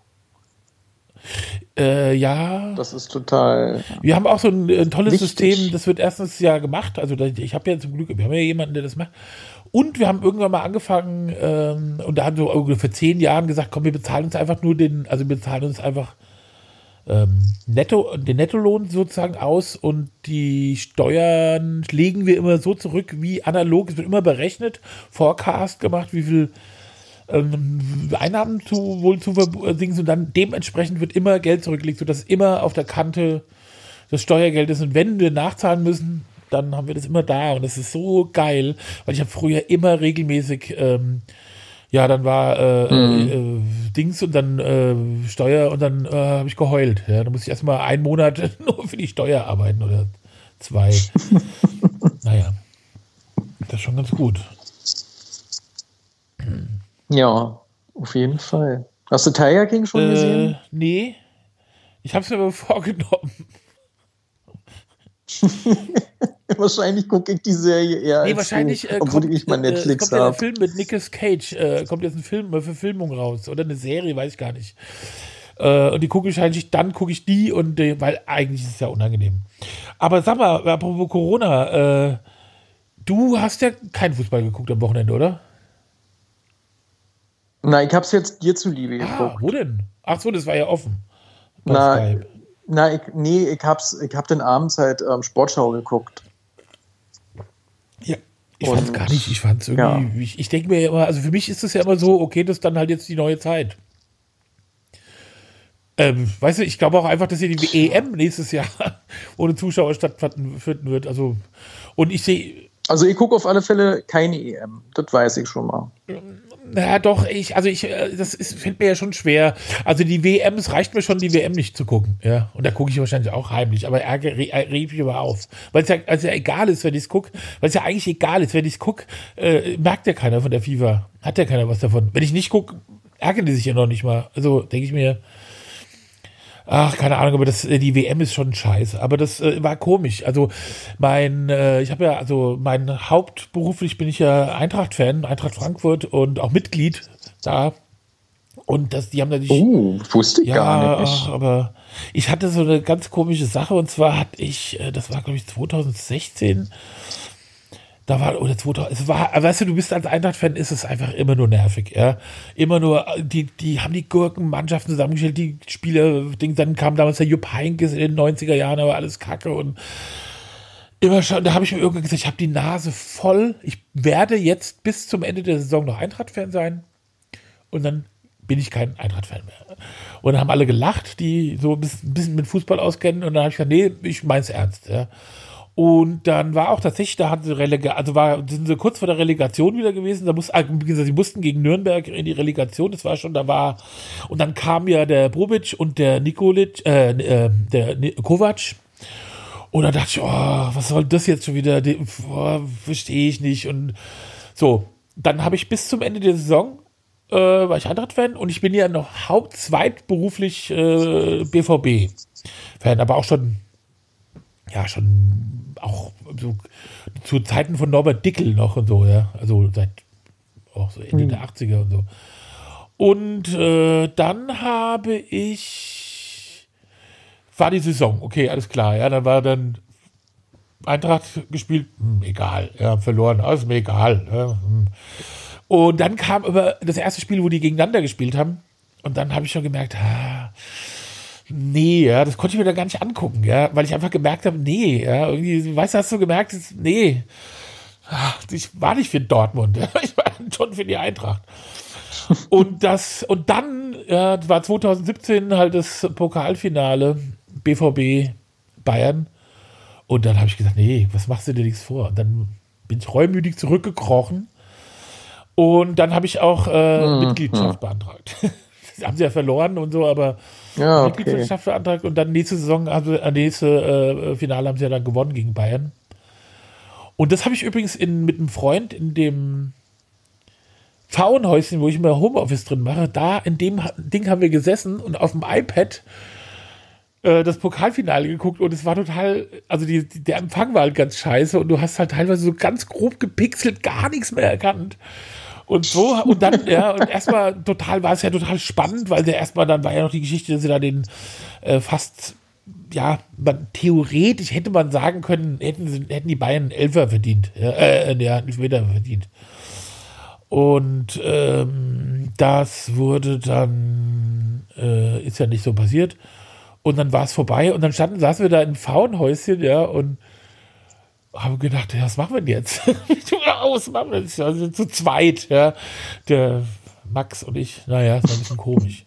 Äh, ja. Das ist total. Wir haben auch so ein, ein tolles wichtig. System, das wird erstens ja gemacht. Also ich habe ja zum Glück, wir haben ja jemanden, der das macht. Und wir haben irgendwann mal angefangen ähm, und da haben wir vor zehn Jahren gesagt, komm, wir bezahlen uns einfach nur den, also wir bezahlen uns einfach ähm, Netto, den Nettolohn sozusagen aus und die Steuern legen wir immer so zurück wie analog. Es wird immer berechnet, Forecast gemacht, wie viel ähm, Einnahmen zu, wohl zu verdingen und dann dementsprechend wird immer Geld zurückgelegt, sodass immer auf der Kante das Steuergeld ist. Und wenn wir nachzahlen müssen, dann haben wir das immer da und das ist so geil, weil ich habe früher immer regelmäßig ähm, ja, dann war äh, mhm. äh, Dings und dann äh, Steuer und dann äh, habe ich geheult. Ja, dann musste ich erstmal einen Monat nur für die Steuer arbeiten oder zwei. naja, das ist schon ganz gut. Ja, auf jeden Fall. Hast du Tiger King schon äh, gesehen? Nee. Ich habe es mir aber vorgenommen. wahrscheinlich gucke ich die Serie eher nee, wahrscheinlich, zu, äh, obwohl kommt, ich mal äh, Netflix äh, kommt ja ein Film mit Nicolas Cage, äh, kommt jetzt ein Film, eine Verfilmung raus oder eine Serie, weiß ich gar nicht. Äh, und die gucke ich eigentlich, dann gucke ich die und äh, weil eigentlich ist es ja unangenehm. Aber sag mal, apropos Corona, du hast ja keinen Fußball geguckt am Wochenende, oder? Nein, ich habe es jetzt dir zuliebe ah, geguckt. Wo denn? Ach so, das war ja offen. Na, Skype. na ich, nee, ich hab's, ich hab den abends halt ähm, Sportschau geguckt. Ja, ich fand es gar nicht. Ich fand es irgendwie. Ja. Ich, ich denke mir immer, also für mich ist es ja immer so, okay, das ist dann halt jetzt die neue Zeit. Ähm, weißt du, ich glaube auch einfach, dass hier die EM nächstes Jahr ohne Zuschauer stattfinden wird. Also, und ich sehe. Also ich gucke auf alle Fälle keine EM, das weiß ich schon mal. Ja, doch, ich, also ich, äh, das fällt mir ja schon schwer. Also die WM, es reicht mir schon, die WM nicht zu gucken, ja. Und da gucke ich wahrscheinlich auch heimlich, aber ärgere reg mich aber auf. Weil es ja, also ja egal ist, wenn ich es gucke, weil es ja eigentlich egal ist, wenn ich es gucke, äh, merkt ja keiner von der FIFA. Hat ja keiner was davon. Wenn ich nicht gucke, ärgern die sich ja noch nicht mal. Also denke ich mir, Ach, keine Ahnung, aber das, äh, die WM ist schon scheiße. Aber das äh, war komisch. Also mein, äh, ich habe ja, also mein hauptberuflich bin ich ja Eintracht-Fan, Eintracht Frankfurt und auch Mitglied da. Und das, die haben natürlich. Oh, wusste ich ja, gar nicht. Ach, aber ich hatte so eine ganz komische Sache und zwar hatte ich, äh, das war glaube ich 2016, da war, oder 2000, es war, weißt du, du bist als Eintracht-Fan, ist es einfach immer nur nervig, ja. Immer nur, die, die haben die Gurkenmannschaften zusammengestellt, die Spieler, dann kam damals der Jupp Heynckes in den 90er Jahren, aber alles kacke und immer schon, da habe ich mir irgendwann gesagt, ich habe die Nase voll, ich werde jetzt bis zum Ende der Saison noch Eintracht-Fan sein und dann bin ich kein Eintracht-Fan mehr. Und dann haben alle gelacht, die so ein bisschen mit Fußball auskennen und dann habe ich gesagt, nee, ich mein's ernst, ja. Und dann war auch tatsächlich, da hatten sie Relega also war, sind sie kurz vor der Relegation wieder gewesen. Da muss, also sie mussten gegen Nürnberg in die Relegation. Das war schon, da war, und dann kam ja der Bobic und der Nikolic, äh, äh der Kovac. Und da dachte ich, oh, was soll das jetzt schon wieder? Oh, Verstehe ich nicht. Und so, dann habe ich bis zum Ende der Saison äh, war ich Eintracht-Fan und ich bin ja noch hauptzweitberuflich äh, BVB-Fan, aber auch schon, ja, schon auch so zu Zeiten von Norbert Dickel noch und so, ja. Also seit auch so Ende mhm. der 80er und so. Und äh, dann habe ich war die Saison, okay, alles klar, ja, dann war dann Eintracht gespielt, hm, egal, ja, verloren, alles mir egal. Ja, hm. Und dann kam aber das erste Spiel, wo die gegeneinander gespielt haben. Und dann habe ich schon gemerkt, ah, Nee, ja, das konnte ich mir da gar nicht angucken, ja, weil ich einfach gemerkt habe, nee, ja, irgendwie, weißt du, hast du gemerkt, das, nee, ich war nicht für Dortmund, ich war schon für die Eintracht. Und das, und dann ja, war 2017 halt das Pokalfinale BVB Bayern. Und dann habe ich gesagt, nee, was machst du dir nichts vor? Und dann bin ich reumütig zurückgekrochen. Und dann habe ich auch äh, hm, Mitgliedschaft hm. beantragt. haben sie ja verloren und so, aber ja, okay. Mitgliedschaft beantragt und dann nächste Saison, also nächste äh, Finale haben sie ja dann gewonnen gegen Bayern. Und das habe ich übrigens in, mit einem Freund in dem Pfauenhäuschen, wo ich immer Homeoffice drin mache, da in dem Ding haben wir gesessen und auf dem iPad äh, das Pokalfinale geguckt und es war total, also die, die, der Empfang war halt ganz scheiße und du hast halt teilweise so ganz grob gepixelt, gar nichts mehr erkannt. Und so, und dann, ja, und erstmal total war es ja total spannend, weil der erstmal dann war ja noch die Geschichte, dass sie da den äh, fast, ja, man, theoretisch hätte man sagen können, hätten, hätten die Bayern Elfer verdient. Äh, ja, nicht wieder verdient. Und ähm, das wurde dann, äh, ist ja nicht so passiert. Und dann war es vorbei und dann standen, saßen wir da im Frauenhäuschen, ja, und haben gedacht, ja, was machen wir denn jetzt? was machen wir jetzt? Also zu zweit, ja. Der Max und ich, naja, ist ein bisschen komisch.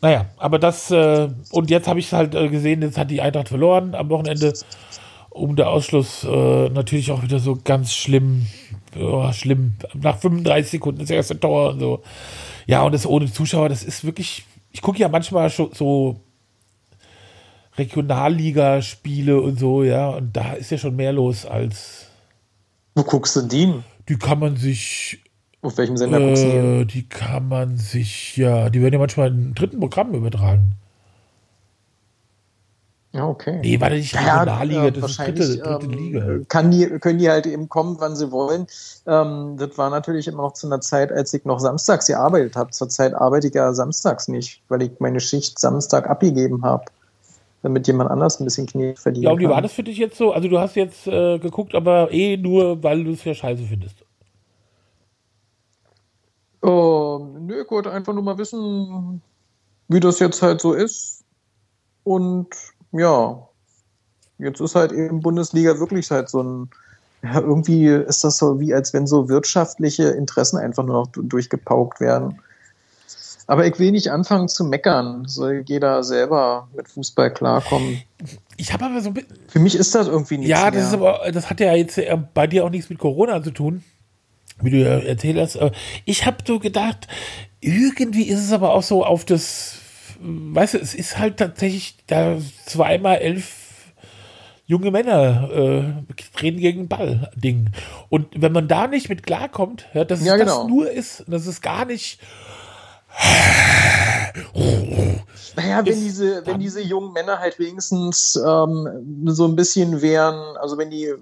Naja, aber das, äh, und jetzt habe ich halt äh, gesehen, jetzt hat die Eintracht verloren am Wochenende. Um der Ausschluss äh, natürlich auch wieder so ganz schlimm, oh, schlimm. Nach 35 Sekunden das erste Tor und so. Ja, und das ohne Zuschauer, das ist wirklich, ich gucke ja manchmal so Regionalligaspiele und so, ja, und da ist ja schon mehr los als. Wo guckst du die? Die kann man sich. Auf welchem Sender äh, guckst du die? Die kann man sich, ja, die werden ja manchmal in dritten Programm übertragen. Ja, okay. Nee, war nicht Regionalliga, ja, äh, das ist dritte, dritte ähm, Liga. Kann die, können die halt eben kommen, wann sie wollen. Ähm, das war natürlich immer noch zu einer Zeit, als ich noch samstags gearbeitet habe. Zurzeit arbeite ich ja samstags nicht, weil ich meine Schicht Samstag abgegeben habe damit jemand anders ein bisschen Knie verdient. Ja, und wie war das für dich jetzt so? Also du hast jetzt äh, geguckt, aber eh nur, weil du es ja scheiße findest. Oh, nö, ich wollte einfach nur mal wissen, wie das jetzt halt so ist. Und ja, jetzt ist halt eben Bundesliga wirklich halt so ein, ja, irgendwie ist das so wie, als wenn so wirtschaftliche Interessen einfach nur noch durchgepaukt werden. Aber ich will nicht anfangen zu meckern. Soll jeder selber mit Fußball klarkommen. Ich habe aber so ein Für mich ist das irgendwie nichts. Ja, das mehr. ist aber, das hat ja jetzt bei dir auch nichts mit Corona zu tun, wie du ja erzählt hast. Ich habe so gedacht, irgendwie ist es aber auch so auf das, weißt du, es ist halt tatsächlich da zweimal elf junge Männer äh, reden gegen den Ball Ding. Und wenn man da nicht mit klarkommt, ja, dass ja, genau. das nur ist, dass es gar nicht naja, wenn diese, wenn diese jungen Männer halt wenigstens ähm, so ein bisschen wären, also wenn die,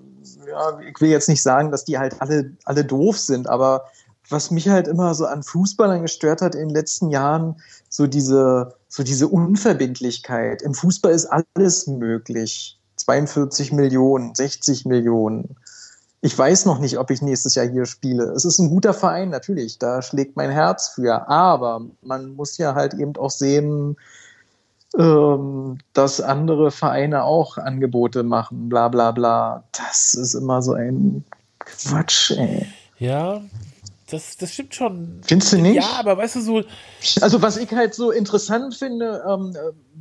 ja, ich will jetzt nicht sagen, dass die halt alle, alle doof sind, aber was mich halt immer so an Fußballern gestört hat in den letzten Jahren, so diese, so diese Unverbindlichkeit. Im Fußball ist alles möglich. 42 Millionen, 60 Millionen ich weiß noch nicht, ob ich nächstes Jahr hier spiele. Es ist ein guter Verein, natürlich, da schlägt mein Herz für. Aber man muss ja halt eben auch sehen, ähm, dass andere Vereine auch Angebote machen, bla bla bla. Das ist immer so ein Quatsch, ey. Ja, das, das stimmt schon. Findest du nicht? Ja, aber weißt du so. Also, was ich halt so interessant finde, ähm,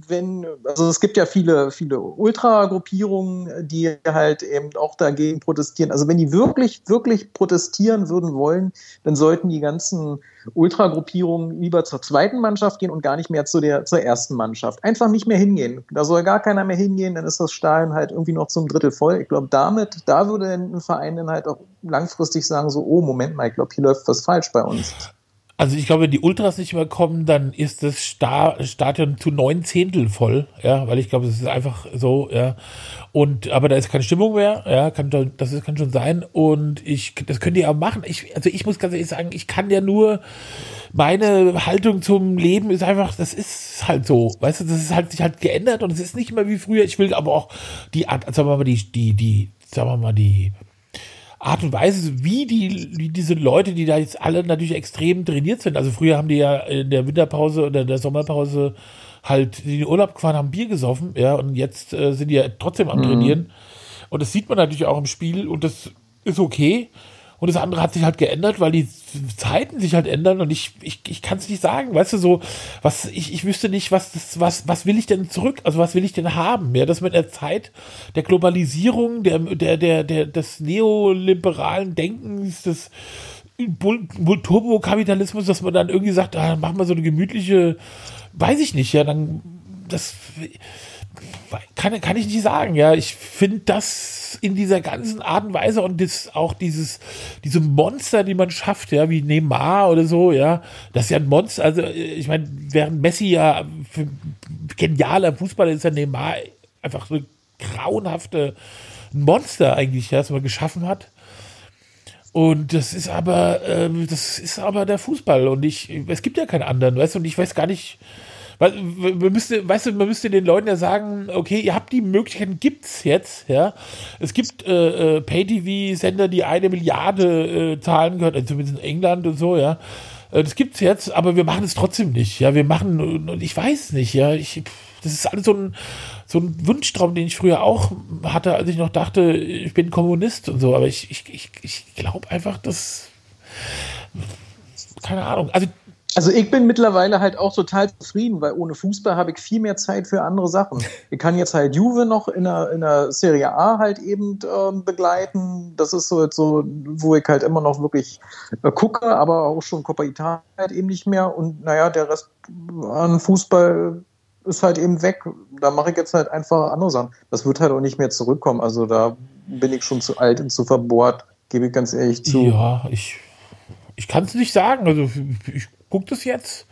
wenn, also es gibt ja viele, viele Ultragruppierungen, die halt eben auch dagegen protestieren. Also, wenn die wirklich, wirklich protestieren würden wollen, dann sollten die ganzen Ultragruppierungen lieber zur zweiten Mannschaft gehen und gar nicht mehr zu der, zur ersten Mannschaft. Einfach nicht mehr hingehen. Da soll gar keiner mehr hingehen, dann ist das Stadion halt irgendwie noch zum Drittel voll. Ich glaube, damit, da würde ein Verein dann halt auch langfristig sagen, so, oh, Moment mal, ich glaube, hier läuft was falsch bei uns. Also ich glaube, wenn die Ultras nicht mehr kommen, dann ist das Stadion zu neun Zehntel voll, ja, weil ich glaube, es ist einfach so, ja. Und aber da ist keine Stimmung mehr, ja, kann das ist, kann schon sein. Und ich, das könnt ihr auch machen. Ich, also ich muss ganz ehrlich sagen, ich kann ja nur meine Haltung zum Leben ist einfach, das ist halt so, weißt du, das ist halt sich halt geändert und es ist nicht mehr wie früher. Ich will aber auch die Art, sagen wir mal die die die, sagen wir mal die Art und Weise, wie die, wie diese Leute, die da jetzt alle natürlich extrem trainiert sind. Also früher haben die ja in der Winterpause oder in der Sommerpause halt in den Urlaub gefahren, haben Bier gesoffen, ja, und jetzt äh, sind die ja trotzdem am mhm. Trainieren. Und das sieht man natürlich auch im Spiel und das ist okay. Und das andere hat sich halt geändert, weil die Zeiten sich halt ändern und ich, ich, ich kann es nicht sagen, weißt du, so, was, ich, ich wüsste nicht, was, das, was, was will ich denn zurück, also was will ich denn haben? Ja, das mit der Zeit der Globalisierung, der, der, der, der, des neoliberalen Denkens, des Turbokapitalismus, dass man dann irgendwie sagt, ah, machen wir so eine gemütliche, weiß ich nicht, ja, dann, das, kann, kann ich nicht sagen, ja. Ich finde das in dieser ganzen Art und Weise und das auch dieses, diese Monster, die man schafft, ja, wie Neymar oder so, ja, das ist ja ein Monster. Also, ich meine, während Messi ja genialer Fußballer ist, ja Neymar einfach so grauenhafte Monster eigentlich, ja, das man geschaffen hat. Und das ist aber, äh, das ist aber der Fußball und ich, es gibt ja keinen anderen, weißt du, und ich weiß gar nicht, man müsste, weißt du, man müsste den Leuten ja sagen, okay, ihr habt die Möglichkeiten, gibt's jetzt, ja. Es gibt äh, äh, Pay-TV-Sender, die eine Milliarde äh, zahlen können, also zumindest in England und so, ja. Äh, das gibt's jetzt, aber wir machen es trotzdem nicht, ja. Wir machen, und ich weiß nicht, ja. Ich, das ist alles so ein, so ein Wunschtraum, den ich früher auch hatte, als ich noch dachte, ich bin Kommunist und so. Aber ich, ich, ich, ich glaube einfach, dass keine Ahnung. Also also ich bin mittlerweile halt auch total zufrieden, weil ohne Fußball habe ich viel mehr Zeit für andere Sachen. Ich kann jetzt halt Juve noch in der, in der Serie A halt eben ähm, begleiten. Das ist so, so, wo ich halt immer noch wirklich äh, gucke, aber auch schon Coppa Italia halt eben nicht mehr. Und naja, der Rest an Fußball ist halt eben weg. Da mache ich jetzt halt einfach andere Sachen. Das wird halt auch nicht mehr zurückkommen. Also da bin ich schon zu alt und zu verbohrt, gebe ich ganz ehrlich zu. Ja, ich, ich kann es nicht sagen. Also ich gucke das jetzt.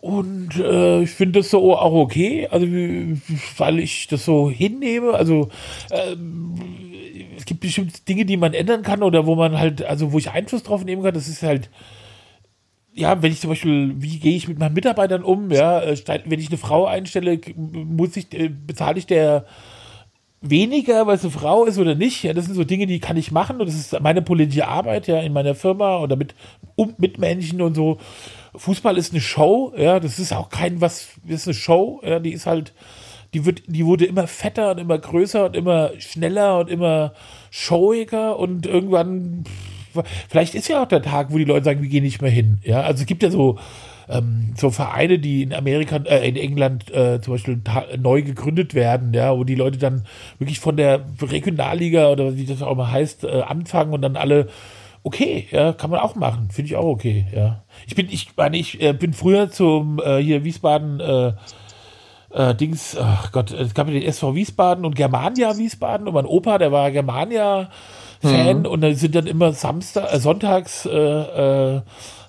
Und äh, ich finde das so auch okay, also weil ich das so hinnehme. Also ähm, es gibt bestimmt Dinge, die man ändern kann oder wo man halt, also wo ich Einfluss drauf nehmen kann. Das ist halt, ja, wenn ich zum Beispiel, wie gehe ich mit meinen Mitarbeitern um? Ja, äh, wenn ich eine Frau einstelle, muss ich, äh, bezahle ich der weniger, weil es eine Frau ist oder nicht. Ja, das sind so Dinge, die kann ich machen und das ist meine politische Arbeit ja in meiner Firma oder mit um, Menschen und so. Fußball ist eine Show, ja, das ist auch kein was, das ist eine Show, ja, die ist halt, die wird, die wurde immer fetter und immer größer und immer schneller und immer showiger und irgendwann, vielleicht ist ja auch der Tag, wo die Leute sagen, wir gehen nicht mehr hin, ja, also es gibt ja so ähm, so Vereine, die in Amerika, äh, in England äh, zum Beispiel neu gegründet werden, ja, wo die Leute dann wirklich von der Regionalliga oder wie das auch mal heißt, äh, anfangen und dann alle okay, ja, kann man auch machen, finde ich auch okay, ja. Ich bin, ich meine, ich äh, bin früher zum äh, hier Wiesbaden äh, äh, Dings, ach Gott, es gab ja den SV Wiesbaden und Germania Wiesbaden und mein Opa, der war Germania Fan mhm. und da sind dann immer Samstag, äh, sonntags äh, äh,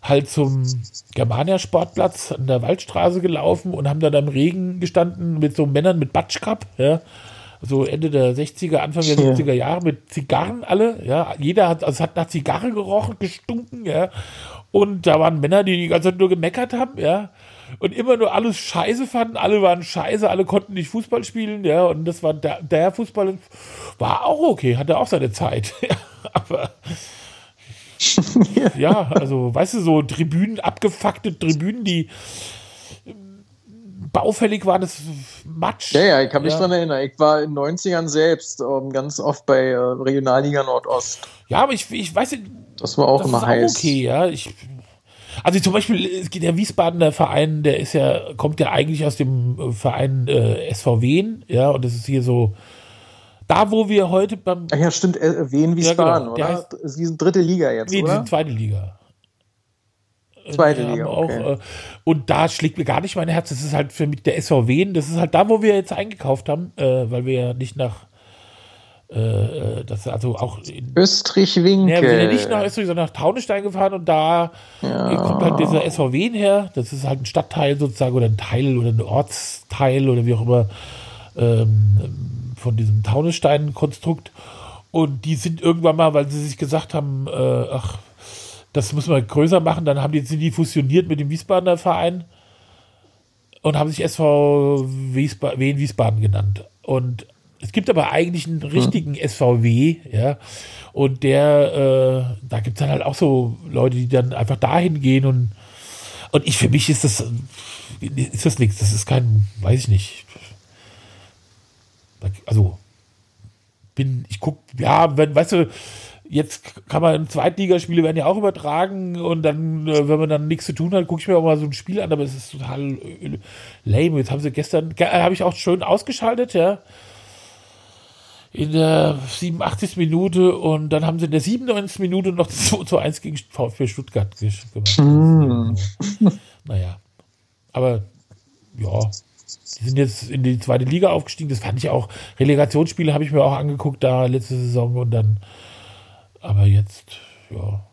halt zum Germania Sportplatz an der Waldstraße gelaufen und haben dann im Regen gestanden mit so Männern mit Batschkap, ja. So Ende der 60er, Anfang der ja. 70er Jahre mit Zigarren alle, ja. Jeder hat, also es hat nach Zigarre gerochen, gestunken, ja. Und da waren Männer, die die ganze Zeit nur gemeckert haben, ja. Und immer nur alles scheiße fanden, alle waren scheiße, alle konnten nicht Fußball spielen, ja. Und das war der, der Fußball war auch okay, hatte auch seine Zeit, Aber ja, also, weißt du, so Tribünen, abgefuckte Tribünen, die baufällig waren, das Matsch. Ja, ja, ich kann mich ja. dran erinnern. Ich war in den 90ern selbst um, ähm, ganz oft bei äh, Regionalliga Nordost. Ja, aber ich, ich weiß nicht. Das war auch das immer heiß. Auch okay, ja. Ich, also zum Beispiel der Wiesbadener Verein, der ist ja, kommt ja eigentlich aus dem Verein äh, SVW, ja, und das ist hier so da, wo wir heute beim. Ach ja, stimmt, äh, Wien Wiesbaden, ja, genau. oder? Heißt, Sie sind dritte Liga jetzt, nee, oder? die sind zweite Liga. Zweite Liga. Okay. Auch, äh, und da schlägt mir gar nicht mein Herz. Das ist halt für mich der SVW. Das ist halt da, wo wir jetzt eingekauft haben, äh, weil wir ja nicht nach. Äh, das also auch in, Österreich-Winkel. Ja, wir sind ja nicht nach Österreich, sondern nach Taunusstein gefahren und da ja. kommt halt dieser SVW her. Das ist halt ein Stadtteil sozusagen oder ein Teil oder ein Ortsteil oder wie auch immer. Ähm, von diesem Taunusstein-Konstrukt. Und die sind irgendwann mal, weil sie sich gesagt haben, äh, ach, das müssen wir größer machen, dann haben die, sind die fusioniert mit dem Wiesbadener Verein und haben sich SV Wiesba Wien Wiesbaden genannt. Und es gibt aber eigentlich einen richtigen hm. SVW, ja. Und der, äh, da gibt es dann halt auch so Leute, die dann einfach dahin gehen und Und ich, für mich ist das, ist das nichts. Das ist kein, weiß ich nicht. Also, bin, ich gucke, ja, wenn, weißt du, jetzt kann man Zweitligaspiele werden ja auch übertragen und dann, äh, wenn man dann nichts zu tun hat, gucke ich mir auch mal so ein Spiel an, aber es ist total lame. Jetzt haben sie gestern, äh, habe ich auch schön ausgeschaltet, ja. In der 87. Minute und dann haben sie in der 97. Minute noch 2 zu 1 gegen VfB Stuttgart gemacht. Mm. naja. Aber ja, die sind jetzt in die zweite Liga aufgestiegen. Das fand ich auch. Relegationsspiele habe ich mir auch angeguckt da letzte Saison und dann aber jetzt, ja.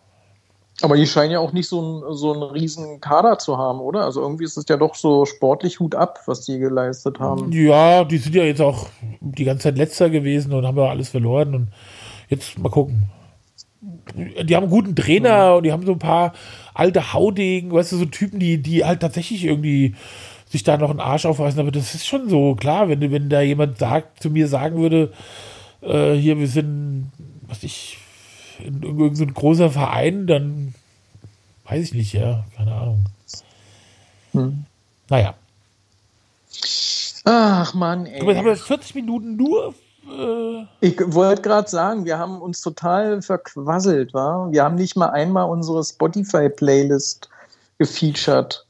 Aber die scheinen ja auch nicht so, ein, so einen riesen Kader zu haben, oder? Also irgendwie ist es ja doch so sportlich Hut ab, was die geleistet haben. Ja, die sind ja jetzt auch die ganze Zeit letzter gewesen und haben ja alles verloren. Und jetzt mal gucken. Die haben einen guten Trainer mhm. und die haben so ein paar alte Haudegen, weißt du, so Typen, die, die halt tatsächlich irgendwie sich da noch einen Arsch aufreißen. Aber das ist schon so, klar, wenn, wenn da jemand sagt, zu mir sagen würde, äh, hier, wir sind, was ich, in irgendein so großer Verein, dann weiß ich nicht, ja, keine Ahnung. Hm. Naja. Ach Mann, ey. Wir haben jetzt 40 Minuten nur. Äh ich wollte gerade sagen, wir haben uns total verquasselt, wa? Wir haben nicht mal einmal unsere Spotify-Playlist gefeatured.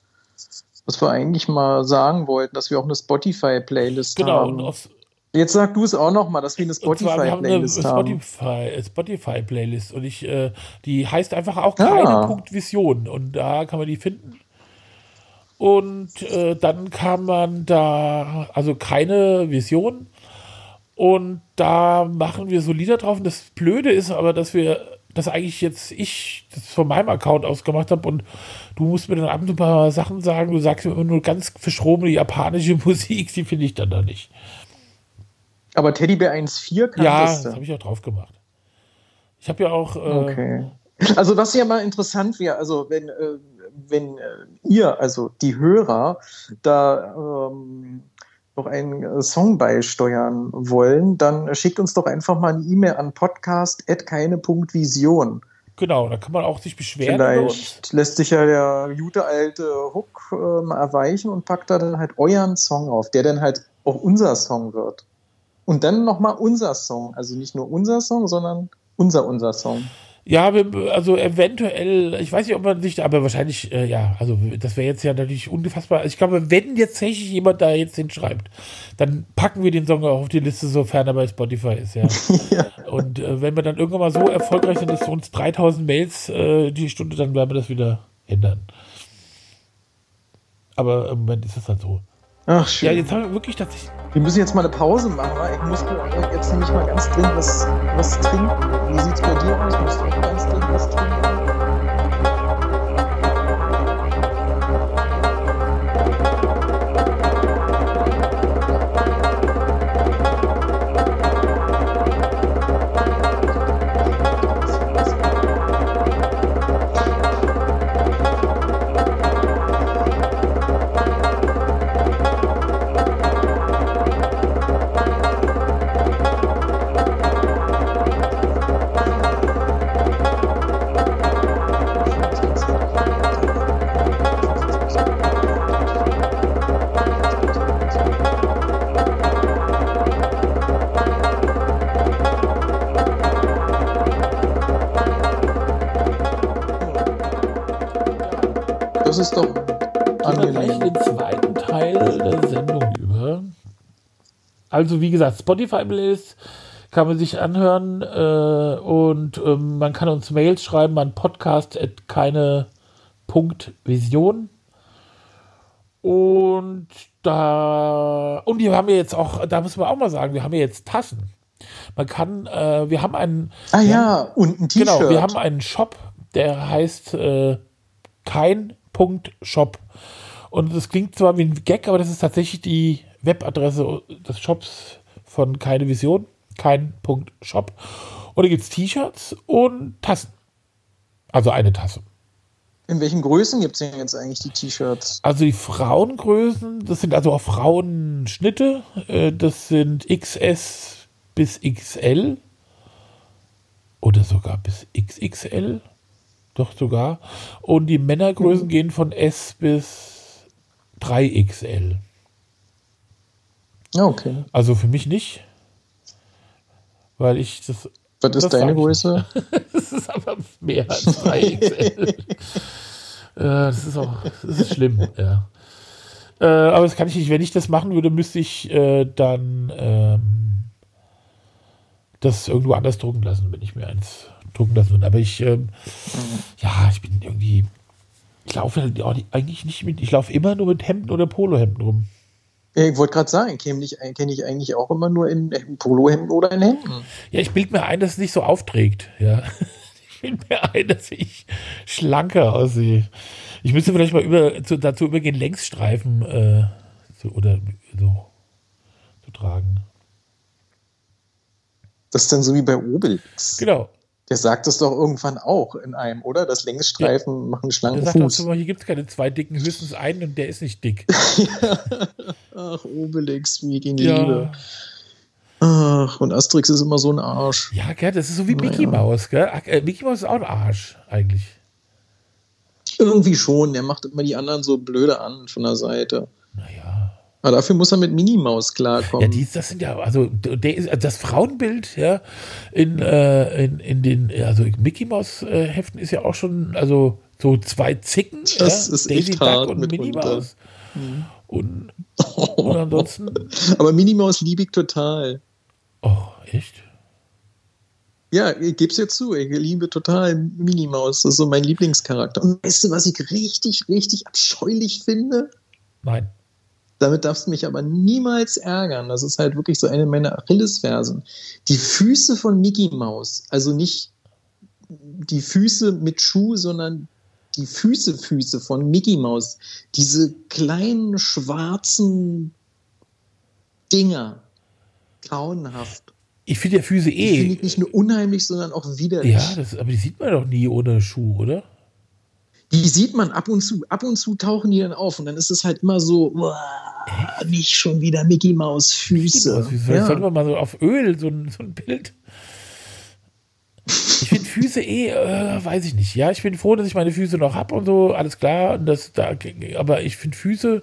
Was wir eigentlich mal sagen wollten, dass wir auch eine Spotify-Playlist genau, haben. Genau, und Jetzt sag du es auch noch mal, dass wir eine Spotify-Playlist haben. Spotify, Spotify-Playlist und ich, äh, die heißt einfach auch keine ah. Und da kann man die finden. Und äh, dann kann man da, also keine Vision. Und da machen wir so Lieder drauf. Und das Blöde ist aber, dass wir das eigentlich jetzt ich das von meinem Account aus gemacht habe und du musst mir dann ab und zu ein paar Sachen sagen. Du sagst mir immer nur ganz verschrobene japanische Musik, die finde ich dann da nicht. Aber Teddybär 1.4 kann ja, das. Habe ich auch drauf gemacht. Ich habe ja auch. Äh, okay. Also, was ja mal interessant wäre, also, wenn, äh, wenn äh, ihr, also die Hörer, da ähm, noch einen äh, Song beisteuern wollen, dann schickt uns doch einfach mal eine E-Mail an podcast.keine.vision. Genau, da kann man auch sich beschweren. Vielleicht lässt sich ja der gute alte Hook äh, mal erweichen und packt da dann halt euren Song auf, der dann halt auch unser Song wird. Und dann nochmal unser Song. Also nicht nur unser Song, sondern unser, unser Song. Ja, also eventuell, ich weiß nicht, ob man sich, aber wahrscheinlich, äh, ja, also das wäre jetzt ja natürlich unfassbar. Also ich glaube, wenn jetzt tatsächlich jemand da jetzt hinschreibt, dann packen wir den Song auch auf die Liste, sofern er bei Spotify ist, ja. ja. Und äh, wenn wir dann irgendwann mal so erfolgreich sind, dass uns 3000 Mails äh, die Stunde, dann werden wir das wieder ändern. Aber im Moment ist es halt so. Ach, schön. Ja, jetzt haben wir wirklich tatsächlich. Wir müssen jetzt mal eine Pause machen. Ich muss jetzt nämlich mal ganz dringend was, was trinken. Wie sieht's bei dir aus? Musst du ganz dringend was trinken? Also wie gesagt, Spotify-Playlist kann man sich anhören äh, und ähm, man kann uns Mails schreiben an podcast.keine.vision und da und wir haben ja jetzt auch, da müssen wir auch mal sagen, wir haben ja jetzt Tassen. Man kann, äh, wir haben einen. Ah ja, und ein T-Shirt. Genau, wir haben einen Shop, der heißt äh, kein Shop. Und das klingt zwar wie ein Gag, aber das ist tatsächlich die Webadresse des Shops von Keine Vision, kein Punkt Shop. Und da gibt es T-Shirts und Tassen. Also eine Tasse. In welchen Größen gibt es denn jetzt eigentlich die T-Shirts? Also die Frauengrößen, das sind also auch Frauenschnitte. Äh, das sind XS bis XL. Oder sogar bis XXL. Doch sogar. Und die Männergrößen mhm. gehen von S bis 3XL. Okay. Also für mich nicht. Weil ich das. Was ist deine Größe? das ist aber mehr als 3XL. das ist auch das ist schlimm, ja. Äh, aber das kann ich nicht. Wenn ich das machen würde, müsste ich äh, dann ähm, das irgendwo anders drucken lassen, wenn ich mir eins drucken lassen würde. Aber ich, ähm, ja, ich bin irgendwie, ich laufe halt eigentlich nicht mit, ich laufe immer nur mit Hemden oder Polohemden rum. Ich wollte gerade sagen, kenne ich, kenn ich eigentlich auch immer nur in, in Polohemden oder in Hemden. Ja, ich bilde mir ein, dass es nicht so aufträgt. Ja. Ich bilde mir ein, dass ich schlanker aussehe. Ich müsste vielleicht mal über, zu, dazu übergehen, Längsstreifen äh, zu, oder so zu tragen. Das ist dann so wie bei Obelix. Genau. Der sagt das doch irgendwann auch in einem, oder? Das Längsstreifen ja. machen schlanken der sagt Fuß. Auch, hier gibt es keine zwei dicken, höchstens einen und der ist nicht dick. Ach, Obelix, wie gegen ja. Liebe. Ach, und Asterix ist immer so ein Arsch. Ja, gell, das ist so wie naja. Mickey Mouse, gell? Äh, Mickey Mouse ist auch ein Arsch, eigentlich. Irgendwie schon, der macht immer die anderen so blöde an von der Seite. Naja. Aber dafür muss er mit Minimaus klarkommen. Ja, die, das sind ja, also der ist, das Frauenbild, ja, in, äh, in, in den, also Mickey Maus äh, Heften ist ja auch schon, also so zwei Zicken, das ja, ist Daisy echt Duck hart und Minnie Maus. Mhm. Und, und ansonsten. Aber Minnie Maus liebe ich total. Oh, echt? Ja, ich gebe es jetzt zu, ich liebe total Minnie Maus. Das ist so mein Lieblingscharakter. Und weißt du, was ich richtig, richtig abscheulich finde? Nein. Damit darfst du mich aber niemals ärgern. Das ist halt wirklich so eine meiner Achillesfersen. Die Füße von Mickey Mouse, also nicht die Füße mit Schuh, sondern die Füße, Füße von Mickey Mouse. Diese kleinen schwarzen Dinger. Grauenhaft. Ich finde ja Füße eh. Die finde ich nicht nur unheimlich, sondern auch widerlich. Ja, das, aber die sieht man doch nie ohne Schuh, oder? Die sieht man ab und zu. Ab und zu tauchen die dann auf und dann ist es halt immer so, boah, nicht schon wieder Mickey Maus Füße. Mickey. Ja. Sollte man mal so auf Öl so ein, so ein Bild. Ich finde Füße eh, äh, weiß ich nicht. Ja, ich bin froh, dass ich meine Füße noch habe und so, alles klar. Das, da, aber ich finde Füße,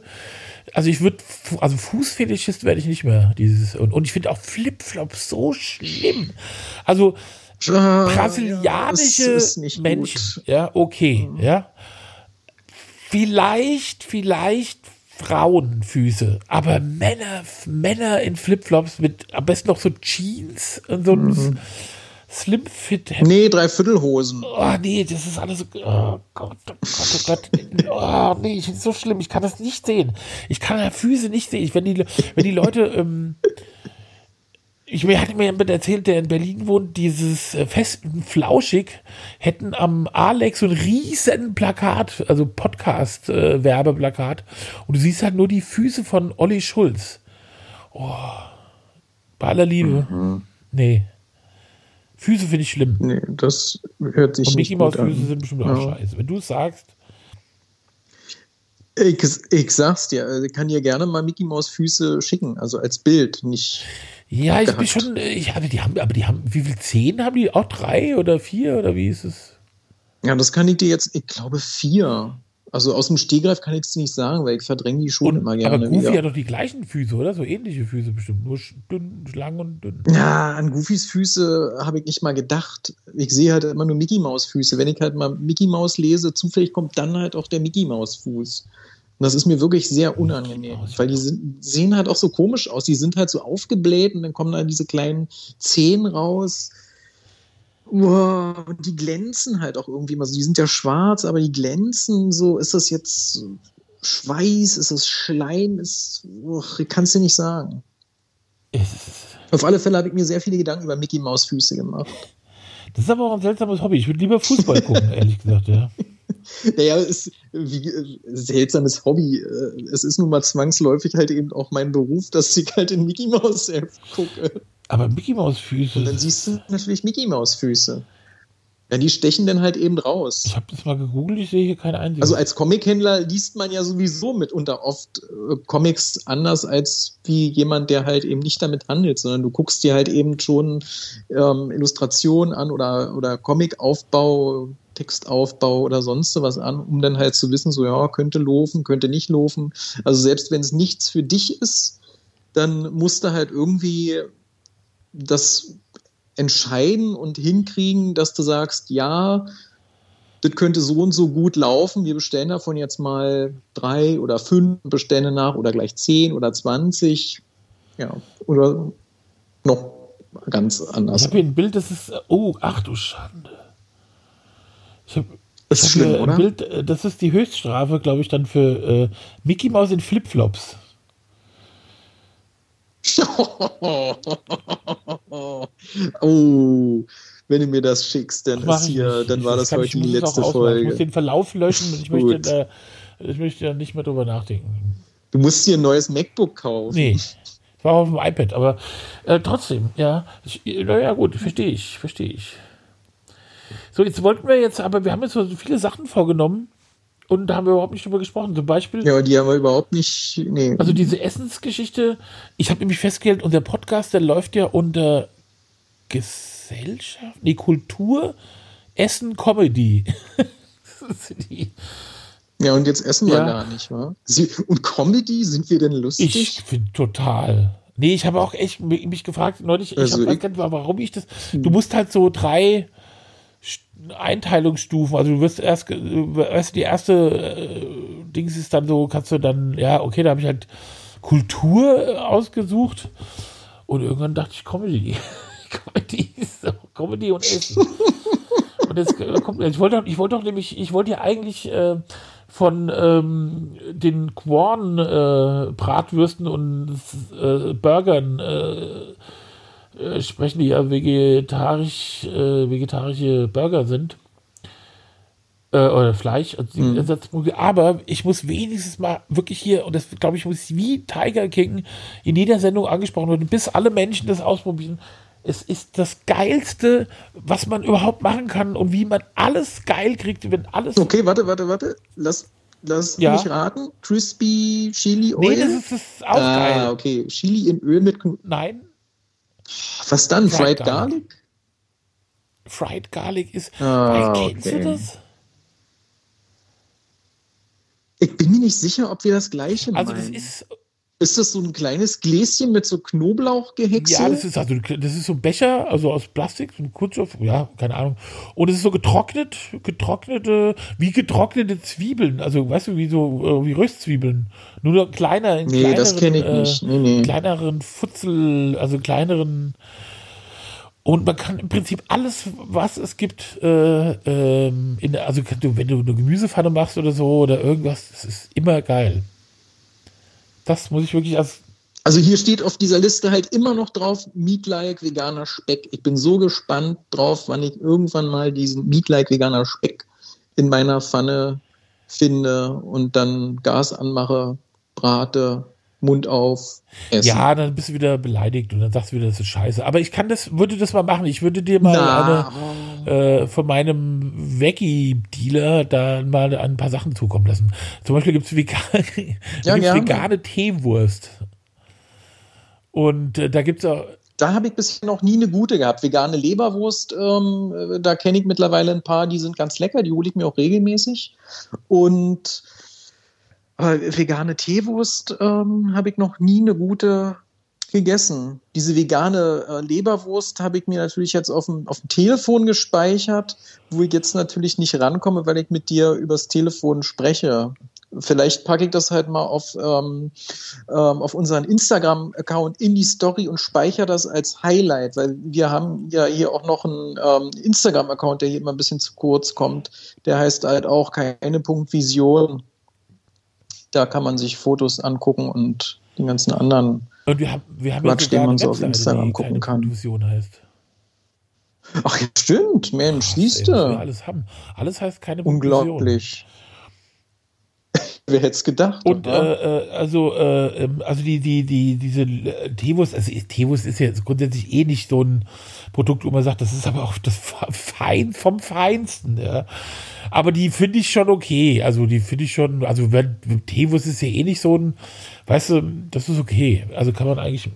also ich würde, also Fußfetischist werde ich nicht mehr. Dieses, und, und ich finde auch Flipflops so schlimm. Also brasilianische ja, Menschen, gut. ja, okay, mhm. ja. Vielleicht, vielleicht Frauenfüße, aber Männer, Männer in Flipflops mit am besten noch so Jeans und so mhm. Slim Fit. Nee, Dreiviertelhosen. Oh, nee, das ist alles so. Oh Gott, oh Gott, oh Gott. Oh, nee, ich finde es so schlimm. Ich kann das nicht sehen. Ich kann Füße nicht sehen. Ich, wenn, die, wenn die Leute. Ähm, ich mir hatte mir jemand erzählt, der in Berlin wohnt, dieses äh, Festen Flauschig hätten am Alex so ein riesen Plakat, also Podcast-Werbeplakat. Äh, und du siehst halt nur die Füße von Olli Schulz. Oh, bei aller Liebe. Mhm. Nee. Füße finde ich schlimm. Nee, das hört sich Und Mickey Maus Füße sind bestimmt ja. auch scheiße. Wenn du es sagst. Ich, ich sag's dir, ich kann dir gerne mal Mickey Maus Füße schicken, also als Bild, nicht. Ja, ich bin schon, ich habe, die haben, aber die haben, wie viele Zehen haben die? Auch drei oder vier oder wie ist es? Ja, das kann ich dir jetzt, ich glaube vier. Also aus dem Stegreif kann ich es nicht sagen, weil ich verdränge die schon immer gerne. Aber Goofy wieder. hat doch die gleichen Füße, oder? So ähnliche Füße bestimmt. Nur dünn, lang und dünn. Ja, an Goofys Füße habe ich nicht mal gedacht. Ich sehe halt immer nur Mickey Maus Füße. Wenn ich halt mal Mickey Maus lese, zufällig kommt dann halt auch der Mickey Maus Fuß. Und das ist mir wirklich sehr unangenehm, weil die sind, sehen halt auch so komisch aus. Die sind halt so aufgebläht und dann kommen da diese kleinen Zehen raus. Wow, und die glänzen halt auch irgendwie mal so. Die sind ja schwarz, aber die glänzen so. Ist das jetzt Schweiß? Ist das Schleim? Ist, oh, ich kann es dir nicht sagen. Auf alle Fälle habe ich mir sehr viele Gedanken über Mickey Maus Füße gemacht. Das ist aber auch ein seltsames Hobby. Ich würde lieber Fußball gucken, ehrlich gesagt, ja. Naja, ist wie äh, seltsames Hobby. Äh, es ist nun mal zwangsläufig halt eben auch mein Beruf, dass ich halt in Mickey Mouse gucke. Aber Mickey Maus Füße. Und dann siehst du natürlich Mickey Maus Füße. Ja, die stechen dann halt eben raus. Ich habe das mal gegoogelt, ich sehe hier keine einzige. Also als Comichändler liest man ja sowieso mitunter oft äh, Comics anders als wie jemand, der halt eben nicht damit handelt, sondern du guckst dir halt eben schon ähm, Illustrationen an oder, oder Comic-Aufbau, Textaufbau oder sonst was an, um dann halt zu wissen, so ja, könnte laufen, könnte nicht laufen. Also selbst wenn es nichts für dich ist, dann musst du halt irgendwie das entscheiden und hinkriegen, dass du sagst, ja, das könnte so und so gut laufen. Wir bestellen davon jetzt mal drei oder fünf Bestände nach oder gleich zehn oder zwanzig. Ja, oder noch ganz anders. Ich habe hier ein Bild, das ist, oh, ach du Schande. Ich habe das ist schlimm, oder? Bild, äh, das ist die Höchststrafe, glaube ich, dann für äh, Mickey Mouse in Flipflops. oh, wenn du mir das schickst, dann ist hier, dann war das, das heute die letzte Folge. Ich muss den Verlauf löschen und ich möchte, da, ich möchte da nicht mehr drüber nachdenken. Du musst dir ein neues MacBook kaufen. Nee. Es war auf dem iPad, aber äh, trotzdem, ja. Ich, ja, gut, verstehe ich, verstehe ich. So, jetzt wollten wir jetzt, aber wir haben jetzt so viele Sachen vorgenommen und da haben wir überhaupt nicht drüber gesprochen. Zum Beispiel. Ja, die haben wir überhaupt nicht. Nee. Also diese Essensgeschichte, ich habe nämlich festgestellt, unser Podcast, der läuft ja unter Gesellschaft, nee, Kultur, Essen, Comedy. ja, und jetzt essen wir ja. gar nicht, wa? Und Comedy, sind wir denn lustig? Ich finde total. Nee, ich habe auch echt mich gefragt, neulich, also ich habe warum ich das. Du musst halt so drei Einteilungsstufen. Also du wirst erst, erst die erste äh, Dings ist dann so, kannst du dann, ja, okay, da habe ich halt Kultur ausgesucht und irgendwann dachte ich Comedy. Comedy ist so, Comedy und Essen. und jetzt äh, kommt, ich wollte, ich wollte doch nämlich, ich wollte ja eigentlich äh, von ähm, den Quorn äh, Bratwürsten und äh, Burgern äh, äh, sprechen, die ja vegetarisch, äh, vegetarische Burger sind. Äh, oder Fleisch, mhm. aber ich muss wenigstens mal wirklich hier, und das glaube ich, muss wie Tiger King in jeder Sendung angesprochen werden, bis alle Menschen das ausprobieren. Es ist das Geilste, was man überhaupt machen kann und wie man alles geil kriegt, wenn alles. Okay, warte, warte, warte. Lass, lass ja. mich raten. Crispy Chili Oil? Nee, das ist, das ist auch ah, geil. okay. Chili in Öl mit. Nein, was dann? Fried, Fried Garlic? Garlic? Fried Garlic ist. Kennst okay. du das? Ich bin mir nicht sicher, ob wir das gleiche also meinen. Also das ist ist das so ein kleines Gläschen mit so Knoblauchgehäcksel? Ja, das ist also das ist so ein Becher, also aus Plastik, so ein Kunststoff, ja, keine Ahnung. Und es ist so getrocknet, getrocknete, wie getrocknete Zwiebeln, also weißt du, wie so äh, wie Röstzwiebeln, nur kleiner in nee, das kenne ich nicht. Nee, nee. kleineren Futzel, also kleineren und man kann im Prinzip alles, was es gibt, äh, ähm, in, also wenn du eine Gemüsepfanne machst oder so oder irgendwas, das ist immer geil. Das muss ich wirklich als. Also hier steht auf dieser Liste halt immer noch drauf Meat-like veganer Speck. Ich bin so gespannt drauf, wann ich irgendwann mal diesen Meat-like veganer Speck in meiner Pfanne finde und dann Gas anmache, brate, Mund auf, essen. Ja, dann bist du wieder beleidigt und dann sagst du wieder, das ist scheiße. Aber ich kann das, würde das mal machen. Ich würde dir mal Na, eine, äh, von meinem Veggie-Dealer da mal ein paar Sachen zukommen lassen. Zum Beispiel gibt es vegan, ja, vegane Teewurst. Und äh, da gibt es auch. Da habe ich bisher noch nie eine gute gehabt. Vegane Leberwurst, ähm, da kenne ich mittlerweile ein paar, die sind ganz lecker, die hole ich mir auch regelmäßig. Und aber vegane Teewurst ähm, habe ich noch nie eine gute gegessen. Diese vegane äh, Leberwurst habe ich mir natürlich jetzt auf dem, auf dem Telefon gespeichert, wo ich jetzt natürlich nicht rankomme, weil ich mit dir übers Telefon spreche. Vielleicht packe ich das halt mal auf, ähm, ähm, auf unseren Instagram-Account in die Story und speichere das als Highlight, weil wir haben ja hier auch noch einen ähm, Instagram-Account, der hier immer ein bisschen zu kurz kommt. Der heißt halt auch keine Punkt Vision. Da kann man sich Fotos angucken und den ganzen anderen und wir haben, wir haben Quatsch, den man so auf Instagram gucken kann. Illusion heißt. Ach, ja, stimmt, Mensch, siehst du. Alles haben. Alles heißt keine Unglaublich. Wer hätte es gedacht? Und äh, äh, also, äh, ähm, also die, die, die, diese Tevus, also Tevus ist ja grundsätzlich eh nicht so ein Produkt, wo man sagt, das ist aber auch das Fein vom Feinsten. Ja. Aber die finde ich schon okay. Also die finde ich schon, also Tevus ist ja eh nicht so ein, weißt du, das ist okay. Also kann man eigentlich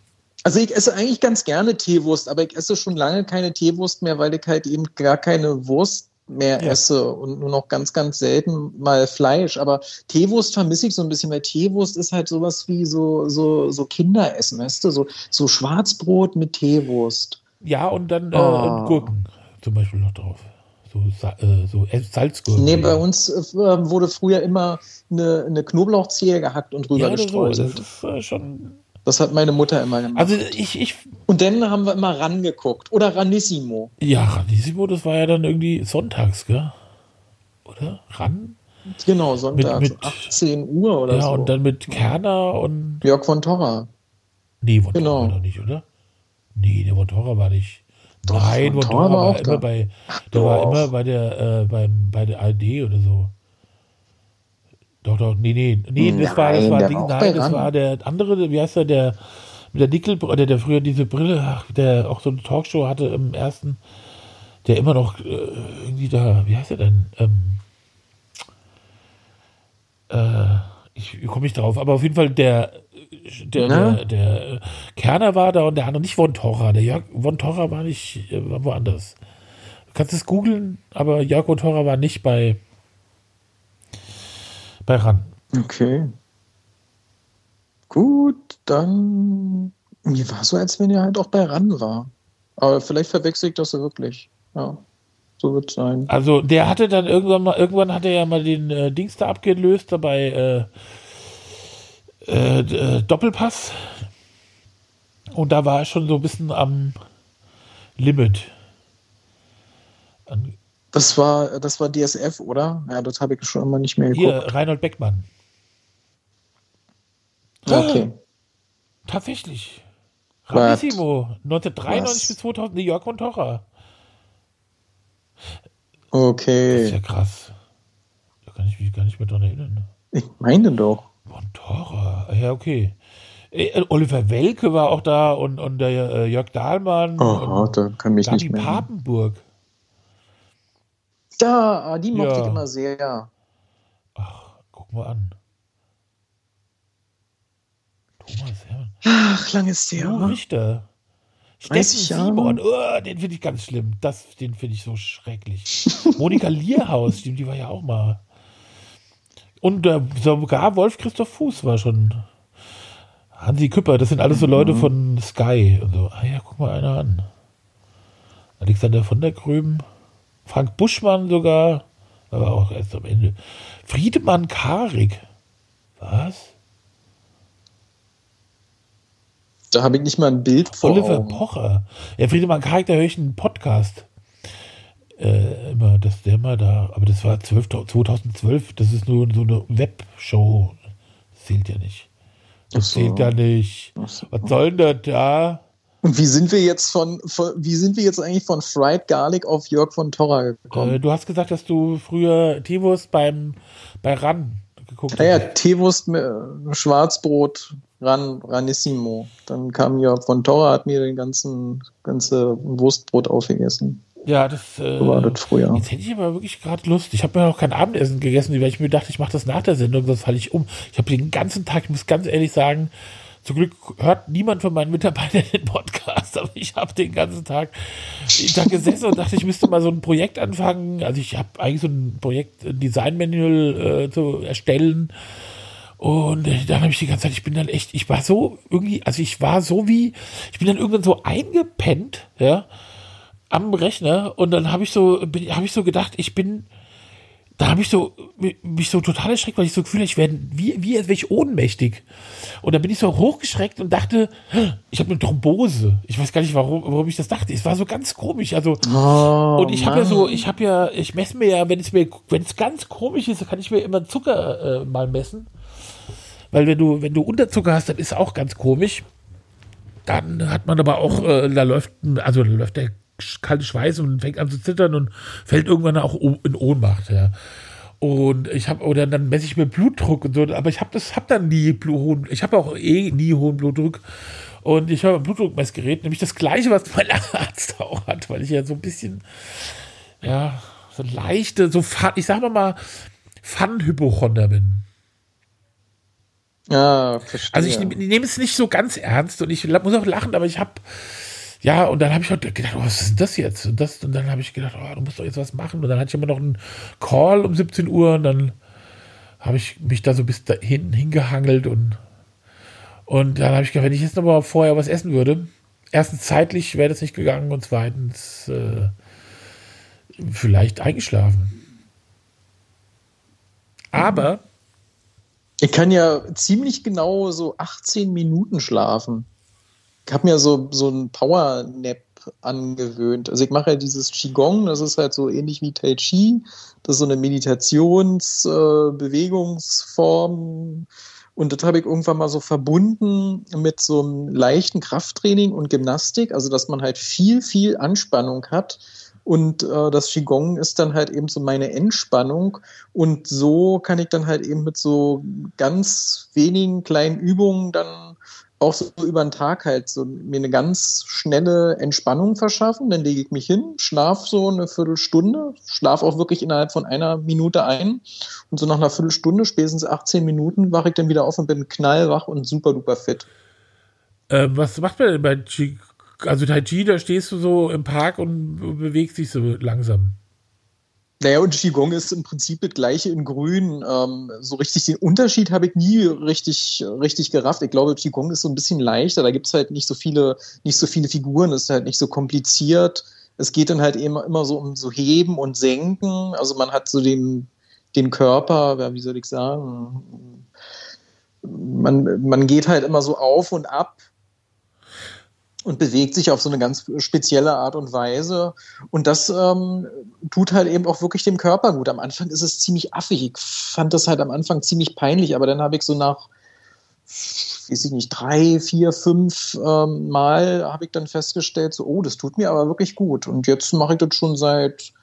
also ich esse eigentlich ganz gerne Teewurst, aber ich esse schon lange keine Teewurst mehr, weil ich halt eben gar keine Wurst mehr ja. esse und nur noch ganz, ganz selten mal Fleisch. Aber Teewurst vermisse ich so ein bisschen, weil Teewurst ist halt sowas wie so, so, so Kinderessen, weißt du? So, so Schwarzbrot mit Teewurst. Ja, und dann äh, oh. Gurken zum Beispiel noch drauf. So, äh, so Salzgurken. Nee, bei uns äh, wurde früher immer eine, eine Knoblauchzehe gehackt und drüber ja, gestreuselt. So. Das ist äh, schon das hat meine Mutter immer gemacht. Also ich, ich. Und dann haben wir immer rangeguckt. Oder Ranissimo. Ja, Ranissimo, das war ja dann irgendwie sonntags, gell? Oder? Ran? Genau, sonntags. Mit, mit 18 Uhr oder ja, so. Ja, und dann mit Kerner und. Jörg von Torra. Nee, von genau. Torra doch nicht, oder? Nee, der von Torra war nicht. Doch, Nein, von Torra war, war immer bei. Der war immer bei der, äh, beim, bei der ARD oder so. Doch, doch, nee, nee, nee, das nein, war, das war, Ding, nein, das war der andere, wie heißt der, der mit der Nickel, oder der früher diese Brille, ach, der auch so eine Talkshow hatte im ersten, der immer noch äh, irgendwie da, wie heißt er denn? Ähm, äh, ich, ich komme nicht drauf, aber auf jeden Fall der, der, der, der, Kerner war da und der andere nicht Von Torra. Der Jörg Von Torra war nicht, äh, war woanders. Du kannst es googeln, aber Jörg Von Torra war nicht bei bei RAN. Okay. Gut, dann. Mir war so, als wenn er halt auch bei RAN war. Aber vielleicht verwechselt ich das so wirklich. Ja. So wird es sein. Also der hatte dann irgendwann mal, irgendwann hat er ja mal den äh, Dings da abgelöst, dabei äh, äh, äh, Doppelpass. Und da war er schon so ein bisschen am Limit. An das war, das war DSF, oder? Ja, das habe ich schon immer nicht mehr geguckt. Hier, Reinhold Beckmann. Okay. Tatsächlich. Ramissimo, 1993 Was? bis 2000, New York von Torra. Okay. Das ist ja krass. Da kann ich mich gar nicht mehr dran erinnern. Ich meine doch. Von Torra, ja, okay. Äh, Oliver Welke war auch da und, und der äh, Jörg Dahlmann. Oh, da kann mich Gabi nicht mehr. Papenburg. Da, ah, die mochte ja. ich immer sehr. Ach, guck mal an. Thomas Hermann. Ach, lang ist der. Nur Richter. Steffen Simon, oh, den finde ich ganz schlimm. Das, den finde ich so schrecklich. Monika Lierhaus, stimmt, die war ja auch mal. Und äh, sogar Wolf Christoph Fuß war schon. Hansi Küpper, das sind alles so Leute mhm. von Sky. Und so. Ah ja, guck mal einer an. Alexander von der Gröben. Frank Buschmann sogar, aber auch erst am Ende. Friedemann Karik. Was? Da habe ich nicht mal ein Bild von. Oliver Augen. Pocher. Ja, Friedemann Karik, da höre ich einen Podcast. Äh, immer, dass der mal da, aber das war 12, 2012, das ist nur so eine Webshow. Das zählt ja nicht. Das so. zählt ja nicht. So. Was soll denn das da? Und wie sind wir jetzt von, von, wie sind wir jetzt eigentlich von Fried Garlic auf Jörg von Torra gekommen? Äh, du hast gesagt, dass du früher Teewurst beim bei Ran geguckt hast. Naja, Teewurst mit Schwarzbrot, Ran, Ranissimo. Dann kam Jörg von Torra, hat mir den ganzen ganze Wurstbrot aufgegessen. Ja, das, äh, so war das früher. Jetzt hätte ich aber wirklich gerade Lust. Ich habe mir noch kein Abendessen gegessen, weil ich mir dachte, ich mache das nach der Sendung, sonst falle ich um. Ich habe den ganzen Tag, ich muss ganz ehrlich sagen, zum Glück hört niemand von meinen Mitarbeitern den Podcast, aber ich habe den ganzen Tag da gesessen und dachte, ich müsste mal so ein Projekt anfangen. Also ich habe eigentlich so ein Projekt, ein Design-Manual äh, zu erstellen. Und dann habe ich die ganze Zeit, ich bin dann echt, ich war so irgendwie, also ich war so wie, ich bin dann irgendwann so eingepennt, ja, am Rechner und dann habe ich so, habe ich so gedacht, ich bin, da habe ich so mich so total erschreckt, weil ich so gefühlt ich werde wie wie als wäre ich ohnmächtig. Und dann bin ich so hochgeschreckt und dachte, ich habe eine Thrombose. Ich weiß gar nicht, warum, warum ich das dachte. Es war so ganz komisch. Also oh, und ich habe ja so, ich habe ja, ich messe mir ja, wenn es mir, wenn es ganz komisch ist, kann ich mir immer Zucker äh, mal messen. Weil wenn du, wenn du Unterzucker hast, dann ist auch ganz komisch. Dann hat man aber auch, äh, da läuft, also da läuft der kalte Schweiß und fängt an zu zittern und fällt irgendwann auch in Ohnmacht, ja. Und ich habe, oder dann messe ich mir Blutdruck und so, aber ich habe das, habe dann nie hohen, ich habe auch eh nie hohen Blutdruck. Und ich habe ein Blutdruckmessgerät, nämlich das gleiche, was mein Arzt auch hat, weil ich ja so ein bisschen, ja, so leichte, so, ich sag mal mal, Fun-Hypochonder bin. Ja, verstehe. Also ich, ich nehme es nicht so ganz ernst und ich muss auch lachen, aber ich habe ja, und dann habe ich halt gedacht, oh, was ist das jetzt? Und, das, und dann habe ich gedacht, oh, du musst doch jetzt was machen. Und dann hatte ich immer noch einen Call um 17 Uhr und dann habe ich mich da so bis dahin hingehangelt und, und dann habe ich gedacht, wenn ich jetzt noch mal vorher was essen würde, erstens zeitlich wäre das nicht gegangen und zweitens äh, vielleicht eingeschlafen. Aber ich kann ja ziemlich genau so 18 Minuten schlafen. Ich habe mir so, so ein Power-Nap angewöhnt. Also ich mache ja dieses Qigong, das ist halt so ähnlich wie Tai Chi. Das ist so eine Meditationsbewegungsform. Äh, und das habe ich irgendwann mal so verbunden mit so einem leichten Krafttraining und Gymnastik, also dass man halt viel, viel Anspannung hat und äh, das Qigong ist dann halt eben so meine Entspannung. Und so kann ich dann halt eben mit so ganz wenigen kleinen Übungen dann auch so über den Tag halt so mir eine ganz schnelle Entspannung verschaffen. Dann lege ich mich hin, schlaf so eine Viertelstunde, schlaf auch wirklich innerhalb von einer Minute ein. Und so nach einer Viertelstunde, spätestens 18 Minuten, wache ich dann wieder auf und bin knallwach und super duper fit. Äh, was macht man denn bei Qigong? also Tai Chi, da stehst du so im Park und bewegst dich so langsam. Naja, und Qigong ist im Prinzip das gleiche in Grün. Ähm, so richtig den Unterschied habe ich nie richtig, richtig gerafft. Ich glaube, Qigong ist so ein bisschen leichter. Da gibt es halt nicht so viele, nicht so viele Figuren, ist halt nicht so kompliziert. Es geht dann halt immer, immer so um so Heben und Senken. Also man hat so den, den Körper, wie soll ich sagen, man, man geht halt immer so auf und ab und bewegt sich auf so eine ganz spezielle Art und Weise. Und das ähm, tut halt eben auch wirklich dem Körper gut. Am Anfang ist es ziemlich affig. Ich fand das halt am Anfang ziemlich peinlich, aber dann habe ich so nach, weiß ich nicht, drei, vier, fünf ähm, Mal habe ich dann festgestellt, so, oh, das tut mir aber wirklich gut. Und jetzt mache ich das schon seit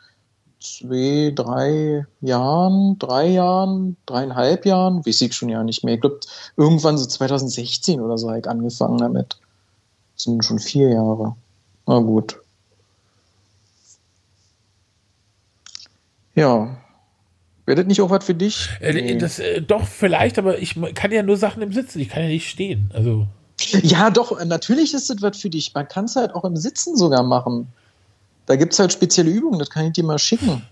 zwei, drei Jahren, drei Jahren, dreieinhalb Jahren, weiß ich schon ja nicht mehr. Ich glaube, irgendwann so 2016 oder so habe ich angefangen damit. Sind schon vier Jahre. Na gut. Ja. Wäre das nicht auch was für dich? Äh, nee. das, äh, doch, vielleicht, aber ich kann ja nur Sachen im Sitzen. Ich kann ja nicht stehen. Also. Ja, doch, natürlich ist das was für dich. Man kann es halt auch im Sitzen sogar machen. Da gibt es halt spezielle Übungen, das kann ich dir mal schicken.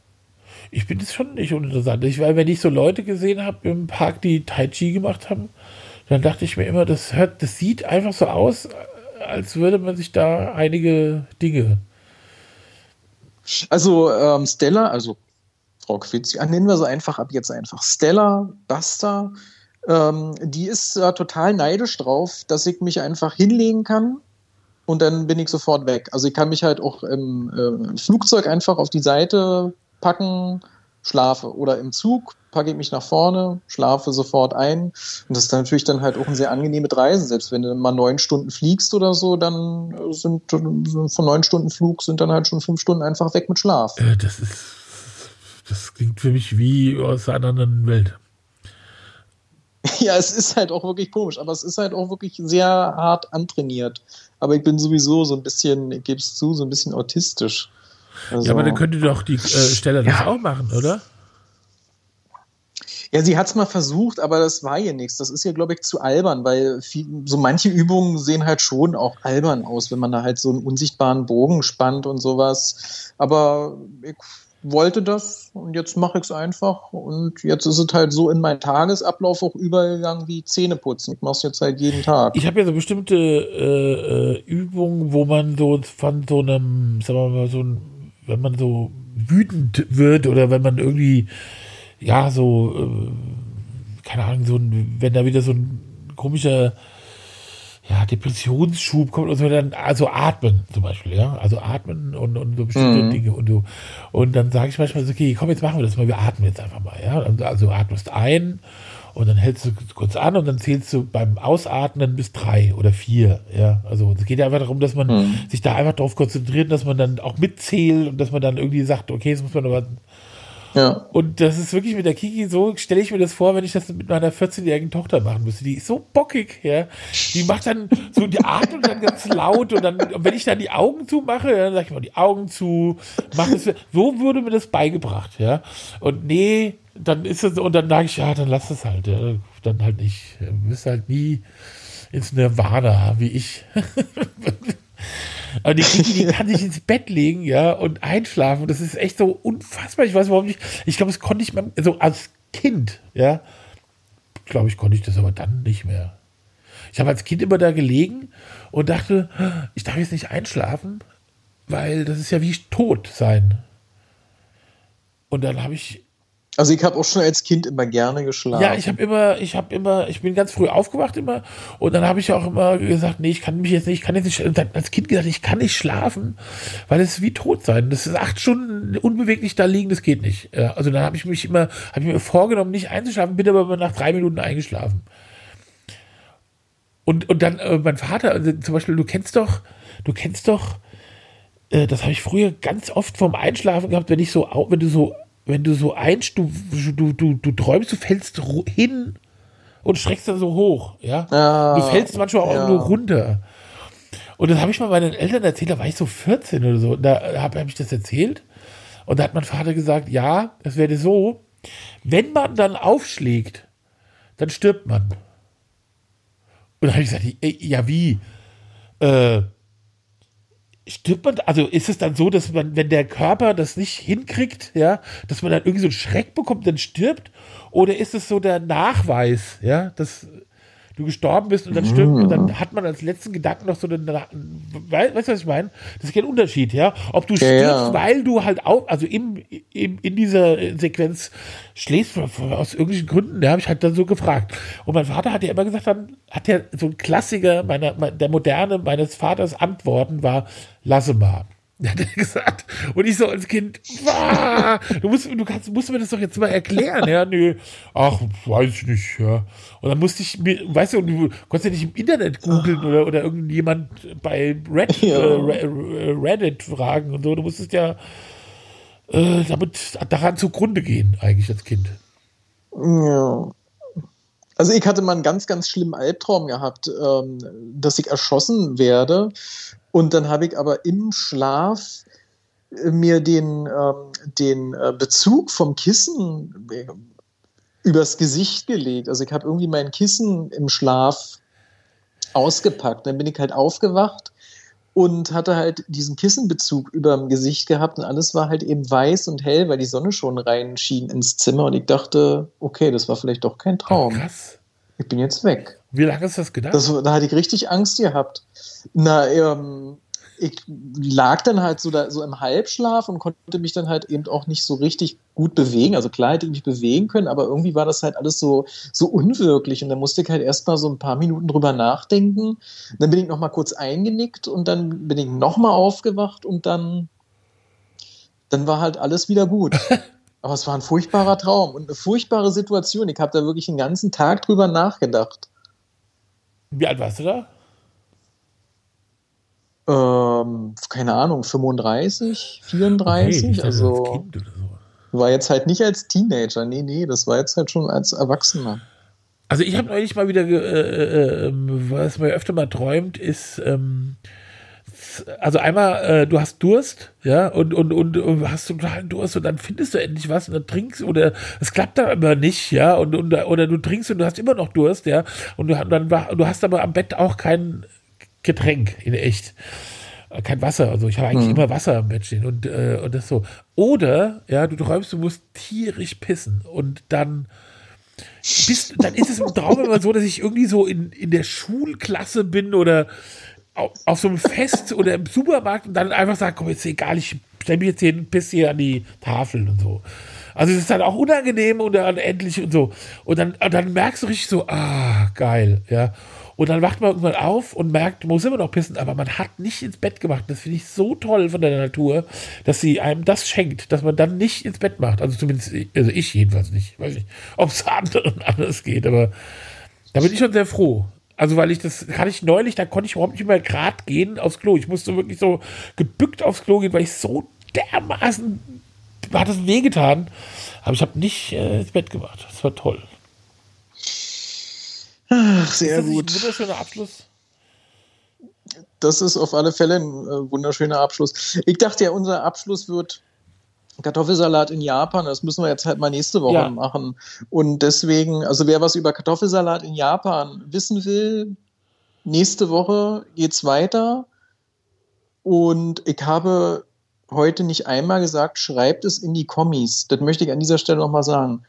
Ich bin das schon nicht uninteressant. Ich, weil wenn ich so Leute gesehen habe im Park, die Tai Chi gemacht haben, dann dachte ich mir immer, das hört, das sieht einfach so aus, als würde man sich da einige Dinge. Also ähm, Stella, also Frau Quitz, nennen wir sie einfach ab jetzt einfach Stella Basta. Ähm, die ist äh, total neidisch drauf, dass ich mich einfach hinlegen kann und dann bin ich sofort weg. Also ich kann mich halt auch im äh, Flugzeug einfach auf die Seite packen, schlafe oder im Zug packe ich mich nach vorne, schlafe sofort ein. Und das ist dann natürlich dann halt auch ein sehr angenehmes Reisen. Selbst wenn du mal neun Stunden fliegst oder so, dann sind von neun Stunden Flug sind dann halt schon fünf Stunden einfach weg mit Schlaf. Äh, das ist, das klingt für mich wie aus einer anderen Welt. Ja, es ist halt auch wirklich komisch, aber es ist halt auch wirklich sehr hart antrainiert. Aber ich bin sowieso so ein bisschen, ich gebe es zu, so ein bisschen autistisch. Also, ja, aber dann könnte doch die äh, Stelle das ja. auch machen, oder? Ja, sie hat es mal versucht, aber das war ihr nichts. Das ist ja, glaube ich, zu albern, weil viel, so manche Übungen sehen halt schon auch albern aus, wenn man da halt so einen unsichtbaren Bogen spannt und sowas. Aber ich wollte das und jetzt mache ich es einfach. Und jetzt ist es halt so in meinen Tagesablauf auch übergegangen wie Zähneputzen. Ich mache es jetzt halt jeden Tag. Ich habe ja so bestimmte äh, äh, Übungen, wo man so von so einem, sagen wir mal, so ein, wenn man so wütend wird oder wenn man irgendwie ja, so, äh, keine Ahnung, so ein, wenn da wieder so ein komischer ja, Depressionsschub kommt und so, dann, also atmen zum Beispiel, ja, also atmen und, und so bestimmte mhm. Dinge und du, und dann sage ich manchmal so, okay, komm, jetzt machen wir das mal, wir atmen jetzt einfach mal, ja, also atmest ein und dann hältst du kurz an und dann zählst du beim Ausatmen bis drei oder vier, ja, also es geht ja einfach darum, dass man mhm. sich da einfach darauf konzentriert, dass man dann auch mitzählt und dass man dann irgendwie sagt, okay, jetzt muss man aber ja. Und das ist wirklich mit der Kiki so, stelle ich mir das vor, wenn ich das mit meiner 14-jährigen Tochter machen müsste. Die ist so bockig, ja. Die macht dann so die Atmung dann ganz laut und dann, wenn ich dann die Augen zumache, dann sage ich mal die Augen zu, mach es. So würde mir das beigebracht, ja. Und nee, dann ist es, und dann sage ich, ja, dann lass es halt, ja. Dann halt nicht. Du bist halt nie ins Nirvana, wie ich. Aber die Kiki, die kann sich ins Bett legen, ja, und einschlafen. Das ist echt so unfassbar. Ich weiß überhaupt nicht. Ich glaube, das konnte ich mal, so als Kind, ja, glaube ich, konnte ich das aber dann nicht mehr. Ich habe als Kind immer da gelegen und dachte, ich darf jetzt nicht einschlafen, weil das ist ja wie tot sein. Und dann habe ich also ich habe auch schon als Kind immer gerne geschlafen. Ja, ich habe immer, ich habe immer, ich bin ganz früh aufgewacht immer und dann habe ich auch immer gesagt, nee, ich kann mich jetzt nicht, ich kann jetzt nicht, als Kind gesagt, ich kann nicht schlafen, weil es wie tot sein. Das ist acht Stunden unbeweglich da liegen, das geht nicht. Ja, also dann habe ich mich immer, habe ich mir vorgenommen, nicht einzuschlafen, bin aber nach drei Minuten eingeschlafen. Und, und dann äh, mein Vater, also zum Beispiel, du kennst doch, du kennst doch, äh, das habe ich früher ganz oft vorm Einschlafen gehabt, wenn ich so, wenn du so wenn du so einst, du, du, du, du träumst, du fällst hin und streckst dann so hoch, ja. ja du fällst manchmal auch ja. nur runter. Und das habe ich mal meinen Eltern erzählt, da war ich so 14 oder so. Und da habe hab ich das erzählt. Und da hat mein Vater gesagt, ja, das wäre so, wenn man dann aufschlägt, dann stirbt man. Und da habe ich gesagt, ja, wie? Äh, stirbt man, also ist es dann so, dass man, wenn der Körper das nicht hinkriegt, ja, dass man dann irgendwie so einen Schreck bekommt, dann stirbt? Oder ist es so der Nachweis, ja, dass du gestorben bist und dann stirbt und dann ah. hat man als letzten Gedanken noch so eine, weißt du, was ich meine? Das ist kein Unterschied, ja. Ob du stirbst, ja. weil du halt auch, also im, im, in dieser Sequenz schläfst, aus irgendwelchen Gründen, da habe ich halt dann so gefragt. Und mein Vater hat ja immer gesagt, dann hat er so ein Klassiker meiner, der Moderne meines Vaters Antworten war, lasse mal. Hat er gesagt. Und ich so als Kind, du musst, du kannst, musst mir das doch jetzt mal erklären. Ja, nö. Ach, weiß ich nicht, ja. Und dann musste ich mir, weißt du, du konntest ja nicht im Internet googeln oder, oder irgendjemand bei Reddit, ja. äh, Reddit fragen und so. Du musstest ja äh, damit daran zugrunde gehen, eigentlich als Kind. Ja. Also ich hatte mal einen ganz, ganz schlimmen Albtraum gehabt, ähm, dass ich erschossen werde und dann habe ich aber im Schlaf äh, mir den, ähm, den äh, Bezug vom Kissen äh, übers Gesicht gelegt. Also ich habe irgendwie mein Kissen im Schlaf ausgepackt. Dann bin ich halt aufgewacht und hatte halt diesen Kissenbezug über dem Gesicht gehabt und alles war halt eben weiß und hell, weil die Sonne schon reinschien ins Zimmer und ich dachte, okay, das war vielleicht doch kein Traum. Ach. Ich bin jetzt weg. Wie lange ist das gedacht? Das, da hatte ich richtig Angst gehabt. Na, ähm, ich lag dann halt so, da, so im Halbschlaf und konnte mich dann halt eben auch nicht so richtig gut bewegen. Also klar hätte ich mich bewegen können, aber irgendwie war das halt alles so, so unwirklich. Und dann musste ich halt erst mal so ein paar Minuten drüber nachdenken. Dann bin ich noch mal kurz eingenickt und dann bin ich noch mal aufgewacht und dann, dann war halt alles wieder gut. Aber es war ein furchtbarer Traum und eine furchtbare Situation. Ich habe da wirklich den ganzen Tag drüber nachgedacht. Wie alt warst du da? Ähm, keine Ahnung, 35, 34. Okay, also als so. war jetzt halt nicht als Teenager. Nee, nee, das war jetzt halt schon als Erwachsener. Also ich habe neulich mal wieder, äh, äh, ähm, was man öfter mal träumt, ist ähm, also einmal, äh, du hast Durst, ja, und, und, und, und hast totalen Durst und dann findest du endlich was und dann trinkst oder es klappt dann immer nicht, ja, und, und oder du trinkst und du hast immer noch Durst, ja, und du, dann, du hast aber am Bett auch kein Getränk in echt. Kein Wasser, also ich habe eigentlich hm. immer Wasser am Bett stehen und, äh, und das so. Oder, ja, du träumst, du musst tierisch pissen und dann bist, dann ist es im Traum immer so, dass ich irgendwie so in, in der Schulklasse bin oder auf, auf so einem Fest oder im Supermarkt und dann einfach sagen, komm, jetzt egal, ich stelle mich jetzt hier ein bisschen an die Tafel und so. Also es ist dann auch unangenehm und dann endlich und so. Und dann, und dann merkst du richtig so, ah, geil, ja. Und dann wacht man irgendwann auf und merkt, man muss immer noch pissen, aber man hat nicht ins Bett gemacht. Das finde ich so toll von der Natur, dass sie einem das schenkt, dass man dann nicht ins Bett macht. Also zumindest, also ich jedenfalls nicht. Weiß nicht, ob es anderen anders geht, aber da bin ich schon sehr froh. Also, weil ich das kann ich neulich, da konnte ich überhaupt nicht mehr gerade gehen aufs Klo. Ich musste wirklich so gebückt aufs Klo gehen, weil ich so dermaßen hat es wehgetan. Aber ich habe nicht äh, ins Bett gemacht. Das war toll. Ach, sehr ist das gut. Ein wunderschöner Abschluss. Das ist auf alle Fälle ein äh, wunderschöner Abschluss. Ich dachte ja, unser Abschluss wird Kartoffelsalat in Japan, das müssen wir jetzt halt mal nächste Woche ja. machen. Und deswegen, also wer was über Kartoffelsalat in Japan wissen will, nächste Woche geht's weiter. Und ich habe heute nicht einmal gesagt, schreibt es in die Kommis. Das möchte ich an dieser Stelle nochmal sagen.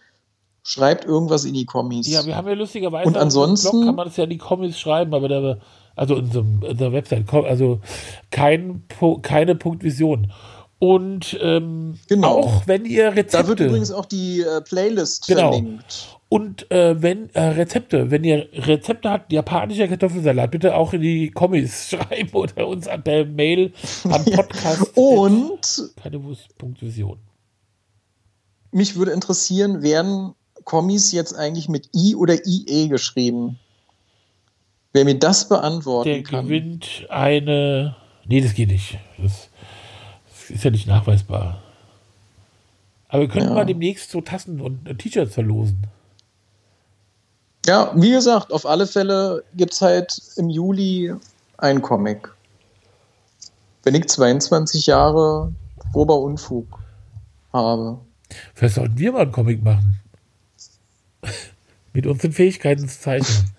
Schreibt irgendwas in die Kommis. Ja, wir haben ja lustigerweise Und ansonsten- Blog kann man das ja in die Kommis schreiben, aber da, also in unserem, unserer Website, also kein, keine Punktvision. Und ähm, Genau. auch wenn ihr Rezepte Da wird übrigens auch die äh, Playlist Genau. verlinkt. und äh, wenn äh, Rezepte, wenn ihr Rezepte habt, japanischer Kartoffelsalat, bitte auch in die Kommis schreiben oder uns an per Mail am Podcast. Und keine Wurst.vision. mich würde interessieren, werden Kommis jetzt eigentlich mit I oder IE geschrieben? Wer mir das beantworten Der kann. gewinnt eine. Nee, das geht nicht. Das, das ist ja nicht nachweisbar. Aber wir könnten Ja. mal demnächst so Tassen und äh, T-Shirts verlosen. Ja, wie gesagt, auf alle Fälle gibt es halt im Juli ein Comic. Wenn ich 22 Jahre grober Unfug habe. Vielleicht sollten wir mal einen Comic machen. Mit unseren Fähigkeiten zu zeichnen.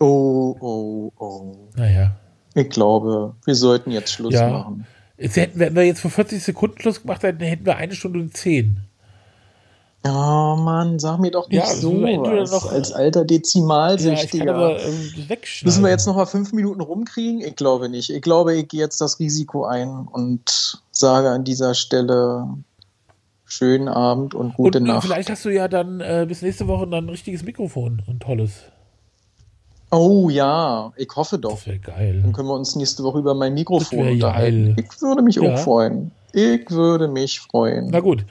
Oh, oh, oh. Naja. Ich glaube, wir sollten jetzt Schluss Ja. machen. Jetzt hätten, wir- wenn wir jetzt vor 40 Sekunden Schluss gemacht hätten, hätten wir eine Stunde und zehn. Oh Mann, sag mir doch nicht Ja, so was. noch- Als alter Ja, ich Dezimalsüchtiger. kann aber ähm. Müssen wir jetzt noch mal fünf Minuten rumkriegen? Ich glaube nicht. Ich glaube, ich gehe jetzt das Risiko ein und sage an dieser Stelle schönen Abend und gute und äh, Nacht. vielleicht hast du ja dann äh, bis nächste Woche dann ein richtiges Mikrofon. Ein tolles. Oh ja, ich hoffe doch. Das wäre geil. Dann können wir uns nächste Woche über mein Mikrofon unterhalten. geil. Ich würde mich Ja. auch freuen. Ich würde mich freuen. Na gut,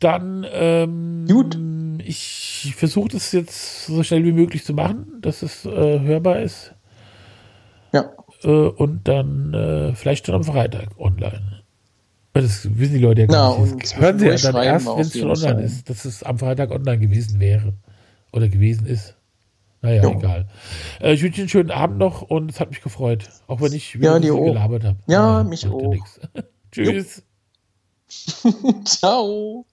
dann ähm, Gut. ich versuche das jetzt so schnell wie möglich zu machen, dass es äh, hörbar ist. Ja. Äh, und dann äh, vielleicht schon am Freitag online. Das wissen die Leute ja Na, gar nicht. und Das hören sie ja dann erst, wenn es schon online Fall. ist, dass es am Freitag online gewesen wäre. Oder gewesen ist. Naja, Jo. egal. Äh, ich wünsche Ihnen einen schönen Abend noch und es hat mich gefreut. Auch wenn ich wieder Ja, auch. gelabert habe. Ja, Naja, mich ja auch. Tschüss. Ciao.